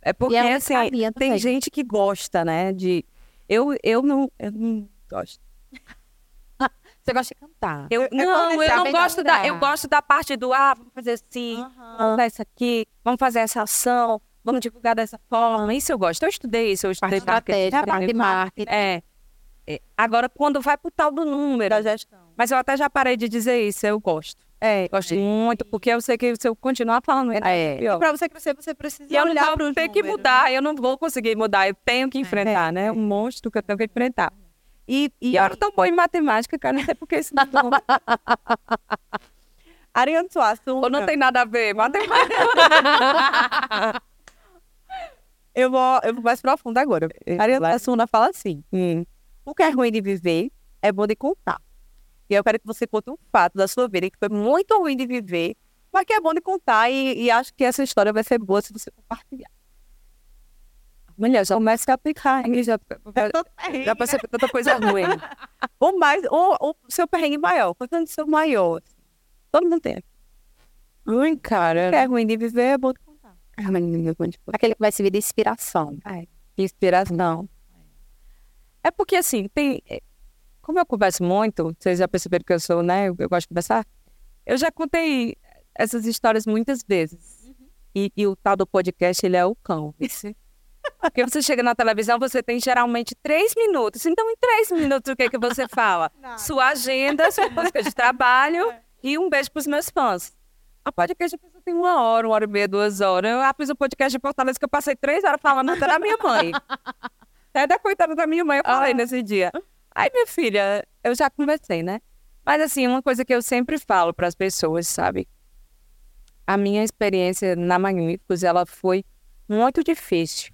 É porque, E é assim, tem também. gente que gosta, né, de... Eu, eu, não, eu não gosto. Você gosta de cantar. Eu, É não, eu começar não gosto da... Eu gosto da parte do, ah, vamos fazer assim, vamos dar isso aqui, vamos fazer essa ação, vamos divulgar dessa forma. Isso eu gosto. Eu estudei isso, eu Parte estudei marketing, estratégica, parte de marketing. É. É. Agora, quando vai pro tal do número, Da gestão. mas eu até já parei de dizer isso, eu gosto. É. Gosto muito, porque eu sei que se eu continuar falando, é, É. pior. Para você crescer, você precisa E eu não olhar para ter que mudar, eu não vou conseguir mudar, eu tenho que enfrentar, né? Um monstro que eu tenho que enfrentar. E, e E eu era tão boa em matemática, cara, não sei por que isso não, Ariane Suassuna, ou não tem nada a ver. Matemática. eu, vou, eu vou mais profundo agora. Ariane vai. Suassuna fala assim, Hum. O que é ruim de viver é bom de contar. E eu quero que você conte um fato da sua vida que foi muito ruim de viver, mas que é bom de contar e, e acho que essa história vai ser boa se você compartilhar. Mulher, já começa a aplicar, hein? Já, já passei por tanta coisa ruim. O mais, o, o seu perrengue maior, contando o seu maior. Todo mundo tem. Que cara. é ruim de viver é bom de contar. Aquele que vai servir de inspiração. Inspiração. É porque, assim, tem... é, Como eu converso muito, vocês já perceberam que eu sou, né? Eu, eu gosto de conversar. Eu já contei essas histórias muitas vezes. E, e o tal do podcast, ele é o cão. Porque você chega na televisão, você tem geralmente três minutos. Então, em três minutos, o que, que você fala? Sua agenda, sua música de trabalho e um beijo pros meus fãs. A podcast a pessoa tem uma hora, uma hora e meia, duas horas. Eu fiz um podcast de Fortaleza que eu passei três horas falando até da minha mãe. Até da coitada da minha mãe eu falei nesse dia. Aí, minha filha, eu já conversei, né? Mas, assim, uma coisa que eu sempre falo para as pessoas, sabe? A minha experiência na Magníficos, ela foi muito difícil.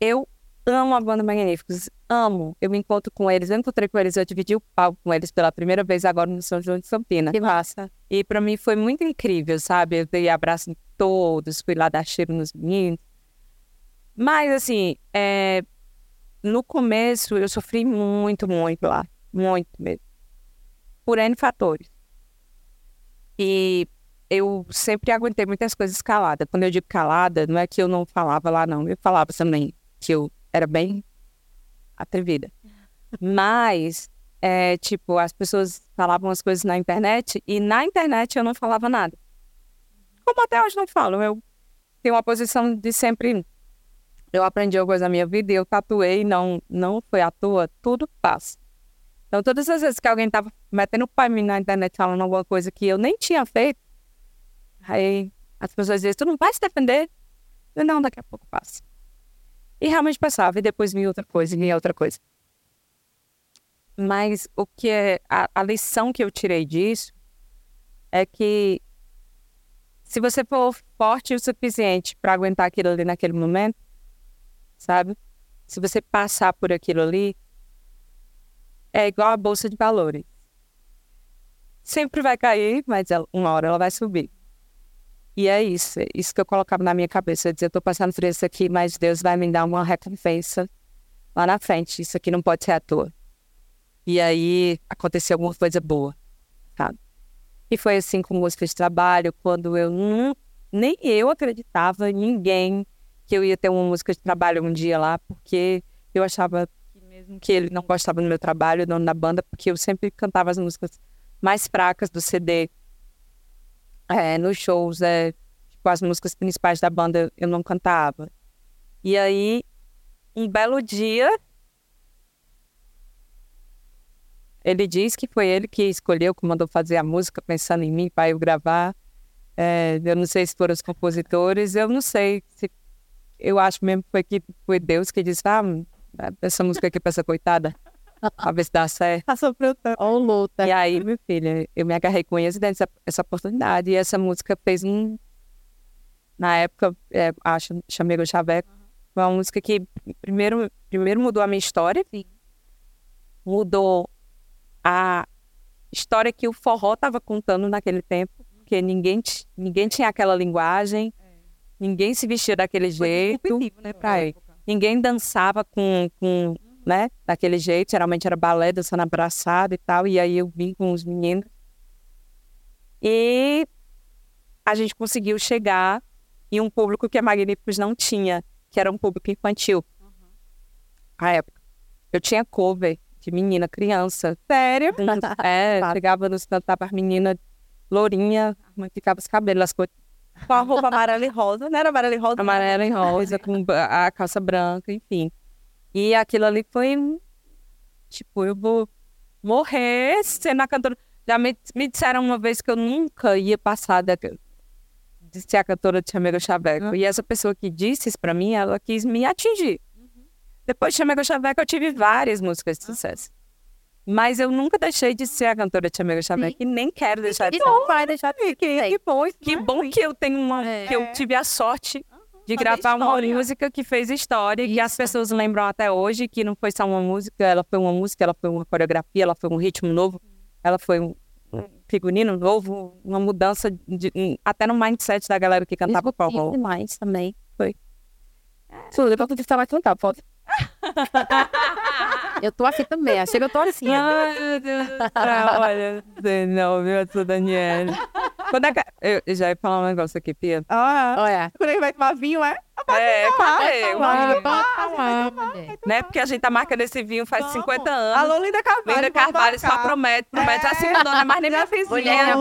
Eu amo a banda Magníficos, amo. Eu me encontro com eles, eu encontrei com eles, eu dividi o palco com eles pela primeira vez agora no São João de Campina. Que massa. E para mim foi muito incrível, sabe? Eu dei abraço em todos, fui lá dar cheiro nos meninos. Mas, assim, é, no começo eu sofri muito, muito lá. Muito mesmo. Por N fatores. E eu sempre aguentei muitas coisas calada. Quando eu digo calada, não é que eu não falava lá, não. Eu falava também que eu era bem atrevida. Mas, é, tipo, as pessoas falavam as coisas na internet e na internet eu não falava nada. Como até hoje não falo. Eu tenho uma posição de sempre. Eu aprendi alguma coisa na minha vida e eu tatuei, não, não foi à toa, tudo passa. Então, todas as vezes que alguém tava metendo pai mim na internet falando alguma coisa que eu nem tinha feito, aí as pessoas dizem, tu não vai se defender? Eu, não, daqui a pouco passa. E realmente passava, e depois vinha outra coisa, vinha outra coisa. Mas o que é a, a lição que eu tirei disso é que se você for forte o suficiente para aguentar aquilo ali naquele momento, sabe? Se você passar por aquilo ali, é igual a bolsa de valores. Sempre vai cair, mas uma hora ela vai subir. E é isso, é isso que eu colocava na minha cabeça. Eu dizia, eu tô passando por isso aqui, mas Deus vai me dar uma recompensa lá na frente. Isso aqui não pode ser à toa. E aí aconteceu alguma coisa boa, sabe? E foi assim com música de trabalho, quando eu nem eu acreditava, ninguém, que eu ia ter uma música de trabalho um dia lá, porque eu achava mesmo que ele não gostava do meu trabalho, o dono da banda, porque eu sempre cantava as músicas mais fracas do CD. É, nos shows, é, tipo, as músicas principais da banda eu não cantava. E aí, um belo dia, ele diz que foi ele que escolheu, que mandou fazer a música pensando em mim para eu gravar. É, eu não sei se foram os compositores, eu não sei se eu acho mesmo que foi, que foi Deus que disse, ah, essa música aqui pra essa coitada. Pra ver se dá certo. Passou pro tanto. Ou luta. E aí, meu filho, eu me agarrei com eles dentro dessa essa oportunidade. E essa música fez um. Na época, é, acho, chamei o Chaveco. Foi uma música que primeiro, primeiro mudou a minha história. Sim. Mudou a história que o forró estava contando naquele tempo. Porque ninguém, ninguém tinha aquela linguagem. É. Ninguém se vestia daquele Foi jeito. Né, pra época. Ninguém dançava com, com né, daquele jeito. Geralmente era balé, dançando abraçado e tal. E aí eu vim com os meninos. E a gente conseguiu chegar em um público que a Magníficos não tinha, que era um público infantil. Uhum. Época. Eu tinha cover de menina, criança. Sério? É, chegava nos cantar para menina lourinha, ficava os cabelos, as coisas com a roupa amarela e rosa, não era amarela e rosa? Amarela e rosa, com a calça branca, enfim. E aquilo ali foi, tipo, eu vou morrer sendo a cantora. Já me, me disseram uma vez que eu nunca ia passar de, de ser a cantora de Chamego Chaveco. Uhum. E essa pessoa que disse isso pra mim, ela quis me atingir. Uhum. Depois de Chamego Chaveco, eu tive várias músicas de sucesso. Mas eu nunca deixei de ser a cantora Tia Mega Xavier, que nem quero deixar de ser. E não vai deixar de ser. Que, que bom, que bom que eu tenho uma. É. que eu tive a sorte de gravar uma música que fez história, Isso. que as pessoas lembram até hoje, que não foi só uma música, ela foi uma música, ela foi uma coreografia, ela foi um ritmo novo, ela foi um figurino novo, uma mudança de, até no mindset da galera que cantava forró. demais também. Foi. Tudo, depois tu estava cantar, pode. Eu tô aqui também, achei que eu tô assim. Ai, meu Deus céu, olha, não, viu, essa Daniela. Quando é que... Eu já ia falar um negócio aqui, Pia. Ah, olha. Quando ele vai tomar vinho, é? É, cadê? Né? Porque a gente tá marcando esse vinho faz Vamos. 50 anos. Alô, Linda Carvalho. Linda Carvalho só promete, promete. É. Já se mudou, não é mais nem minha vizinha.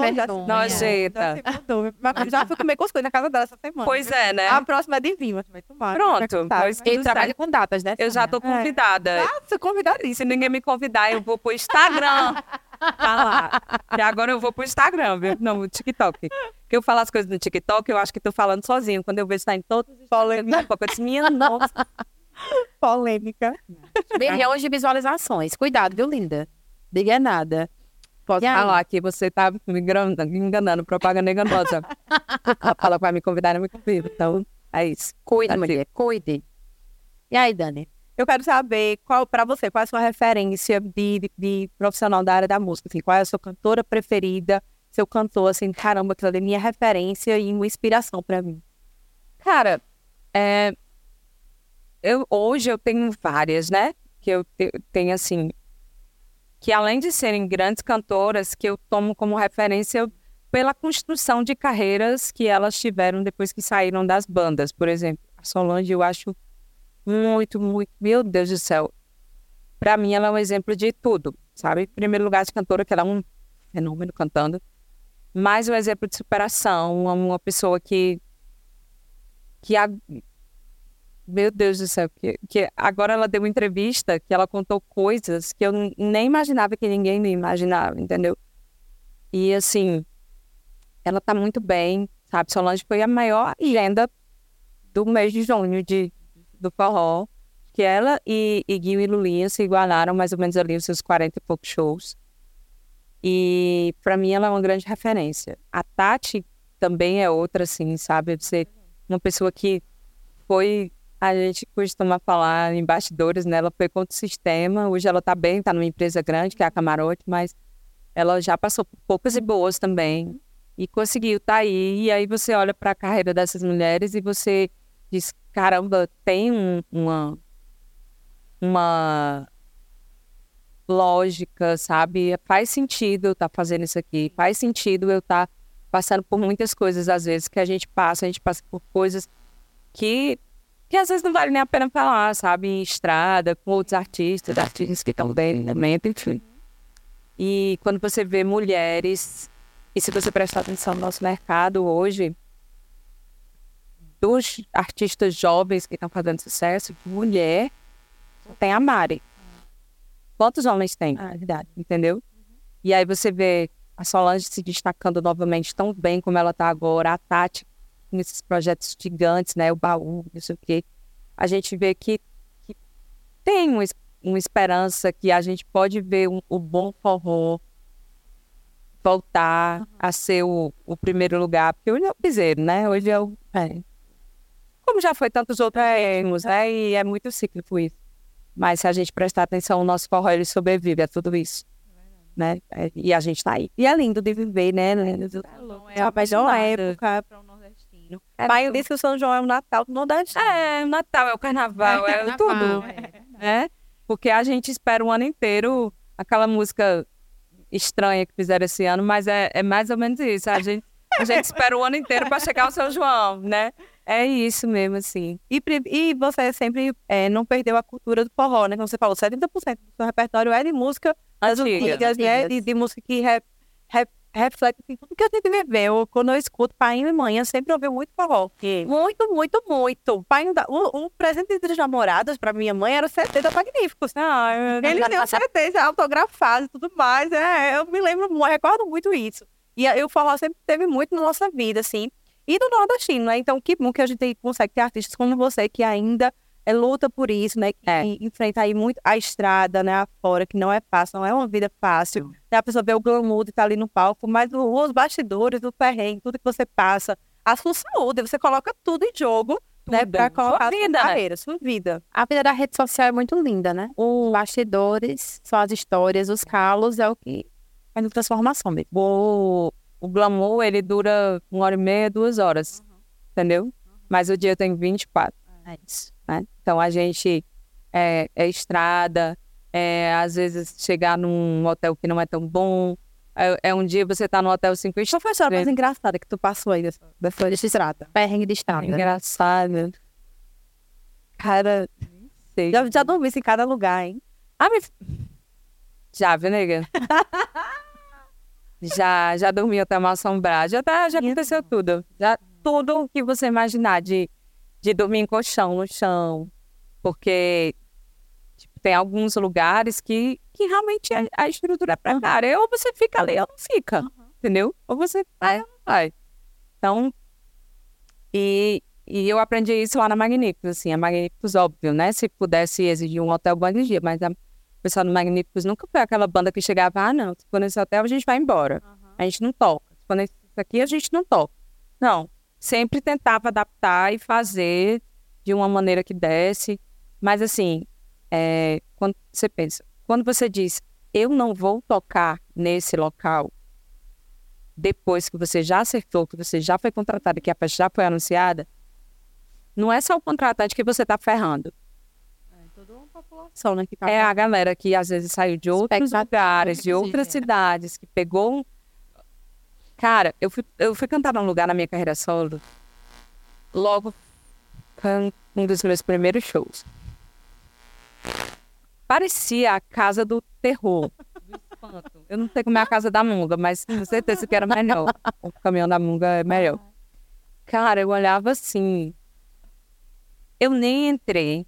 Nojenta. Já fui comer cuscuz na casa dela essa semana. Pois é, né? A próxima é de vinho, vai tomar. Pronto. Ele trabalha com datas, né? Eu já tô convidada. É. Ah, você convidadíssima. Se ninguém me convidar, eu vou pro Instagram. Tá lá. E agora eu vou pro Instagram, viu? Não, o TikTok. Que eu falo as coisas no TikTok, eu acho que tô falando sozinho. Quando eu vejo estar tá em todos os Polêmica. Eu disse, minha nossa. Polêmica. Milhões de visualizações. Cuidado, viu, linda? Diga nada. Pode falar que você tá me enganando, me enganando propaganda enganosa. Ela fala que vai me convidar, não me convida. Então, é isso. Cuide, assim. mulher, cuide. E aí, Dani? Eu quero saber qual, para você, qual é a sua referência de, de, de, profissional da área da música? Assim, qual é a sua cantora preferida? Seu cantor, assim, caramba, aquilo ali é minha referência e uma inspiração para mim. Cara, é, eu, hoje eu tenho várias, né? Que eu tenho, assim, que além de serem grandes cantoras, que eu tomo como referência, pela construção de carreiras que elas tiveram depois que saíram das bandas. Por exemplo, a Solange eu acho muito, muito, meu Deus do céu. Para mim ela é um exemplo de tudo, sabe? Em primeiro lugar de cantora, que ela é um fenômeno cantando, mas um exemplo de superação, uma, uma pessoa que que a, meu Deus do céu, que, que agora ela deu uma entrevista que ela contou coisas que eu nem imaginava que ninguém imaginava, entendeu? E assim, ela tá muito bem, sabe? Solange foi a maior agenda do mês de junho de, do forró, que ela e, e Gil e Lulinha se igualaram mais ou menos ali os seus 40 e poucos shows. E para mim ela é uma grande referência. A Tati também é outra, assim, sabe? Você, uma pessoa que foi a gente costuma falar em bastidores, né? Ela foi contra o sistema, hoje ela está bem, está numa empresa grande, que é a Camarote, mas ela já passou por poucas e boas também e conseguiu tá aí. E aí você olha para a carreira dessas mulheres e você diz: caramba, tem um, uma, uma lógica, sabe? Faz sentido eu estar tá fazendo isso aqui, faz sentido eu estar tá passando por muitas coisas, às vezes, que a gente passa, a gente passa por coisas que que às vezes não vale nem a pena falar, sabe? Em estrada, com outros artistas, artistas que estão bem no momento, enfim. E quando você vê mulheres, e se você prestar atenção no nosso mercado hoje, dos artistas jovens que estão fazendo sucesso, mulher, tem a Mari. Quantos homens tem? Ah, é verdade. Entendeu? E aí você vê a Solange se destacando novamente tão bem como ela está agora, a Tati nesses projetos gigantes, né? O baú, não sei o quê. A gente vê que, que tem uma, uma esperança que a gente pode ver um, o bom forró voltar uhum. a ser o, o primeiro lugar, porque hoje é o piseiro, né? Hoje é o. É. Como já foi tantos outros é, ritmos, né? E é muito cíclico isso. Mas se a gente prestar atenção, o nosso forró ele sobrevive a tudo isso. Né? É, e a gente tá aí. E é lindo de viver, né? É, é a melhor época para o nordestino. É Pai disse que o São João é o Natal do Nordeste. É, o Natal, é o Carnaval, é, é carnaval, tudo. É. é. Porque a gente espera o ano inteiro aquela música estranha que fizeram esse ano, mas é, é mais ou menos isso. A gente, a gente espera o ano inteiro para chegar ao São João, né? É isso mesmo, assim. E, e você sempre é, não perdeu a cultura do forró, né? Como você falou, 70% do seu repertório é de música antigas, né? De, de, música que re, re, reflete assim, tudo que a gente viveu. Quando eu escuto pai e mãe, eu sempre ouvi muito forró. Sim. Muito, muito, muito. Pai, o, o presente de namoradas para minha mãe era o da Magníficos. Ah, Eles o CD autografado e tudo mais. É, eu me lembro, eu recordo muito isso. E o forró sempre teve muito na nossa vida, assim. E do nordestino, né? Então, que bom que a gente consegue ter artistas como você que ainda é, luta por isso, né? Que é. enfrenta aí muito a estrada, né? Afora, que não é fácil, não é uma vida fácil. Né? A pessoa vê o glamour e tá ali no palco, mas os bastidores, o perrengue, tudo que você passa, a sua saúde, você coloca tudo em jogo, né, tudo. né? Pra colocar sua vida, sua carreira, sua vida. A vida da rede social é muito linda, né? Os bastidores, são as histórias, os calos, é o que faz a transformação mesmo. O, o glamour, ele dura uma hora e meia, duas horas, uhum. entendeu? Uhum. Mas o dia tem 24. É isso. Né? Então a gente é, é estrada, é, às vezes chegar num hotel que não é tão bom. É, é um dia você tá no hotel cinco estrelas. Qual foi a história mais engraçada que tu passou aí dessa, dessa estrada? Perrengue de estrada. Engraçada. Cara, sei. Já, já dormi em cada lugar, hein? Ah, me... Já, viu, nega? já, já dormi até mal assombrado. Já, tá, já aconteceu tudo. Já, tudo que você imaginar de de dormir em colchão no chão, porque tipo, tem alguns lugares que, que realmente a, a estrutura é precária. Ou você fica ali ou não fica, uhum. entendeu? Ou você vai ou não vai. Então, e, e eu aprendi isso lá na Magníficos, assim, a Magníficos, óbvio, né? Se pudesse exigir um hotel bom dia, mas a pessoal do Magníficos nunca foi aquela banda que chegava, ah, não, se for nesse hotel a gente vai embora. Uhum. A gente não toca. Se for nesse aqui, a gente não toca. Não, sempre tentava adaptar e fazer de uma maneira que desse. Mas assim, é, quando você pensa, quando você diz eu não vou tocar nesse local, depois que você já acertou, que você já foi contratado, que a peça já foi anunciada, não é só o contratante que você está ferrando. É população, né? Que tá é a galera que às vezes saiu de outros lugares, de outras cidades, que pegou Cara, eu fui, eu fui cantar num lugar na minha carreira solo. Logo, um dos meus primeiros shows. Parecia a casa do terror. do espanto. Eu não sei como é a casa da Munga, mas com certeza que era melhor. O caminhão da Munga é melhor. Cara, eu olhava assim. Eu nem entrei.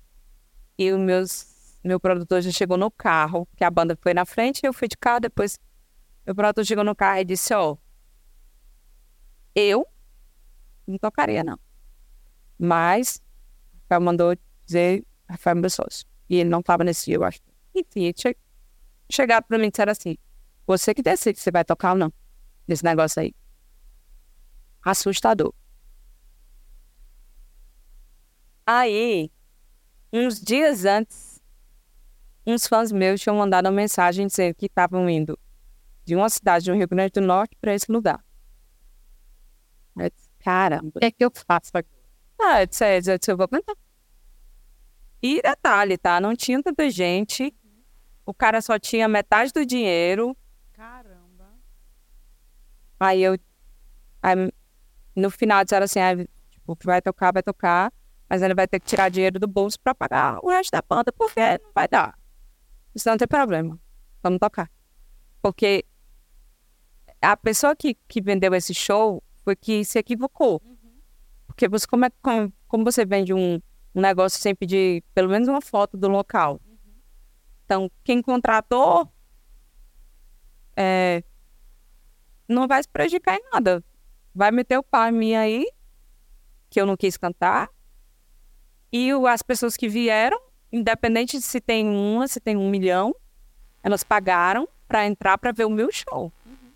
E o meus, meu produtor já chegou no carro, que a banda foi na frente, eu fui de carro, depois meu produtor chegou no carro e disse, ó, eu não tocaria, não. Mas Rafael mandou dizer, Rafael é meu sócio. E ele não estava nesse dia, eu acho. Enfim, che chegaram para mim e disseram assim, você que decide se vai tocar ou não, nesse negócio aí. Assustador. Aí, uns dias antes, uns fãs meus tinham mandado uma mensagem dizendo que estavam indo de uma cidade no Rio Grande do Norte para esse lugar. Eu disse, caramba, o que é que eu faço aqui? Ah, eu disse, eu, disse, eu vou cantar. E detalhe, tá? Não tinha tanta gente. O cara só tinha metade do dinheiro. Caramba. Aí eu. Aí, no final disseram assim: ah, tipo, vai tocar, vai tocar mas ele vai ter que tirar dinheiro do bolso para pagar o resto da banda, porque não vai dar. Isso não tem problema. Vamos tocar. Porque a pessoa que, que vendeu esse show foi que se equivocou. Uhum. Porque você, como, é, como, como, você vende um, um negócio sem pedir pelo menos uma foto do local. Uhum. Então, quem contratou é, não vai se prejudicar em nada. Vai meter o pau em mim aí, que eu não quis cantar, e o, as pessoas que vieram, independente de se tem uma, se tem um milhão, elas pagaram para entrar para ver o meu show. Uhum.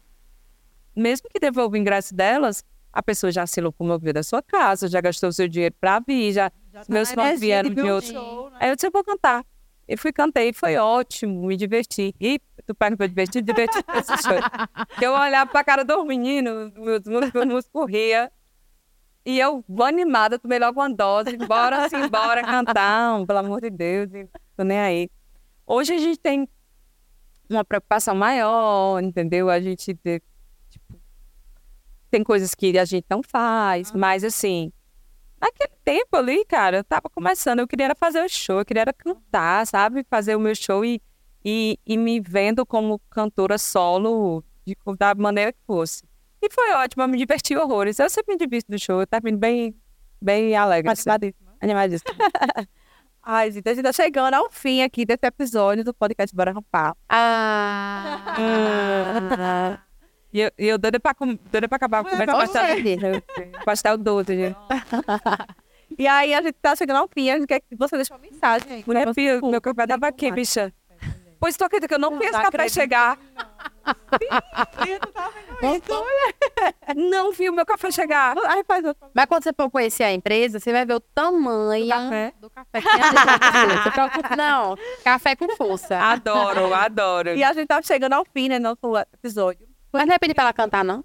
Mesmo que devolva o ingresso delas, a pessoa já se locomoveu da sua casa, já gastou seu dinheiro para vir, já, já tá meus fãs vieram de, de outro. Show, né? Aí eu disse, eu vou cantar. E fui cantei, foi ótimo, me diverti. E tu perguntou divertir, diverti esse show. eu olhava pra cara dos meninos, meus músicos corria e eu, animada, tomei logo uma dose, bora assim, bora cantar, pelo amor de Deus, tô nem aí. Hoje a gente tem uma preocupação maior, entendeu? A gente tipo, tem coisas que a gente não faz, mas assim, naquele tempo ali, cara, eu tava começando, eu queria fazer o show, eu queria cantar, sabe? Fazer o meu show e, e, e me vendo como cantora solo de, da maneira que fosse. E foi ótimo, eu me diverti horrores. Eu sempre me divirto do show, eu termino bem, bem alegre. Animadíssima. Animadíssima. Ai, gente, a gente tá chegando ao fim aqui desse episódio do podcast Bora Rampar. Ah! ah. E eu, eu doida pra, doida pra acabar com o pastel, pastel 12, gente. E aí a gente tá chegando ao fim, a gente quer que você deixe uma mensagem aí. Mulher, filho, meu café tava aqui, bicha. Pois tu acredita que eu não, não fiz café chegar. Sim, não viu meu café chegar. Ai, faz outro. Mas quando você for conhecer a empresa, você vai ver o tamanho do café. Do café. não, café com força. Adoro, adoro. E a gente tá chegando ao fim, né, no nosso episódio. Mas não é pedir pra ela cantar, não?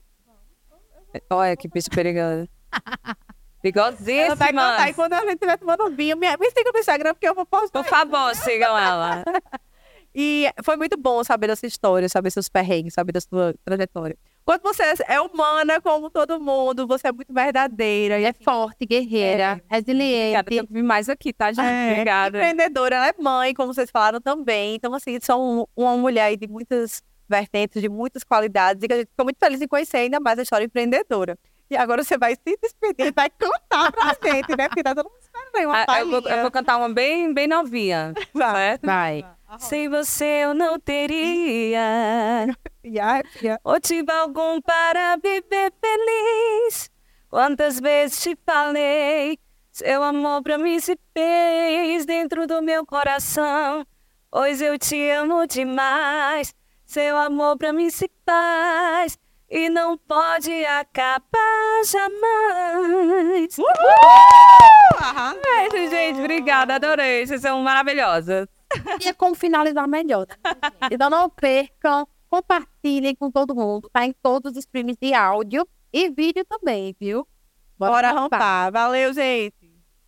Olha que bicho perigoso. Perigosíssima. Ela vai cantar e quando a gente estiver tomando vinho, me, me siga no Instagram porque eu vou postar. Por favor, sigam ela. E foi muito bom saber dessa história, saber seus perrengues, saber da sua trajetória. Quando você é humana como todo mundo, você é muito verdadeira. É forte, guerreira, é. resiliente. Obrigada, eu vim mais aqui, tá, gente? É, Obrigada. Empreendedora, ela é mãe, como vocês falaram também. Então, assim, são uma mulher de muitas vertentes, de muitas qualidades. E que a gente ficou muito feliz em conhecer ainda mais a história empreendedora. E agora você vai se despedir, vai cantar pra gente, né? Porque tá todo mundo esperando uma ah, eu, vou, eu vou cantar uma bem, bem novinha. Vai. Certo? Vai. Sem você eu não teria motivo algum para viver feliz. Quantas vezes te falei, seu amor pra mim se fez dentro do meu coração. Pois eu te amo demais, seu amor pra mim se faz e não pode acabar jamais. Uhul! Beijo, gente. Obrigada, adorei. Vocês são maravilhosas. E é como finalizar melhor. Então não percam, compartilhem com todo mundo. Tá em todos os streams de áudio e vídeo também, viu? Bora, Bora rampar. Valeu, gente.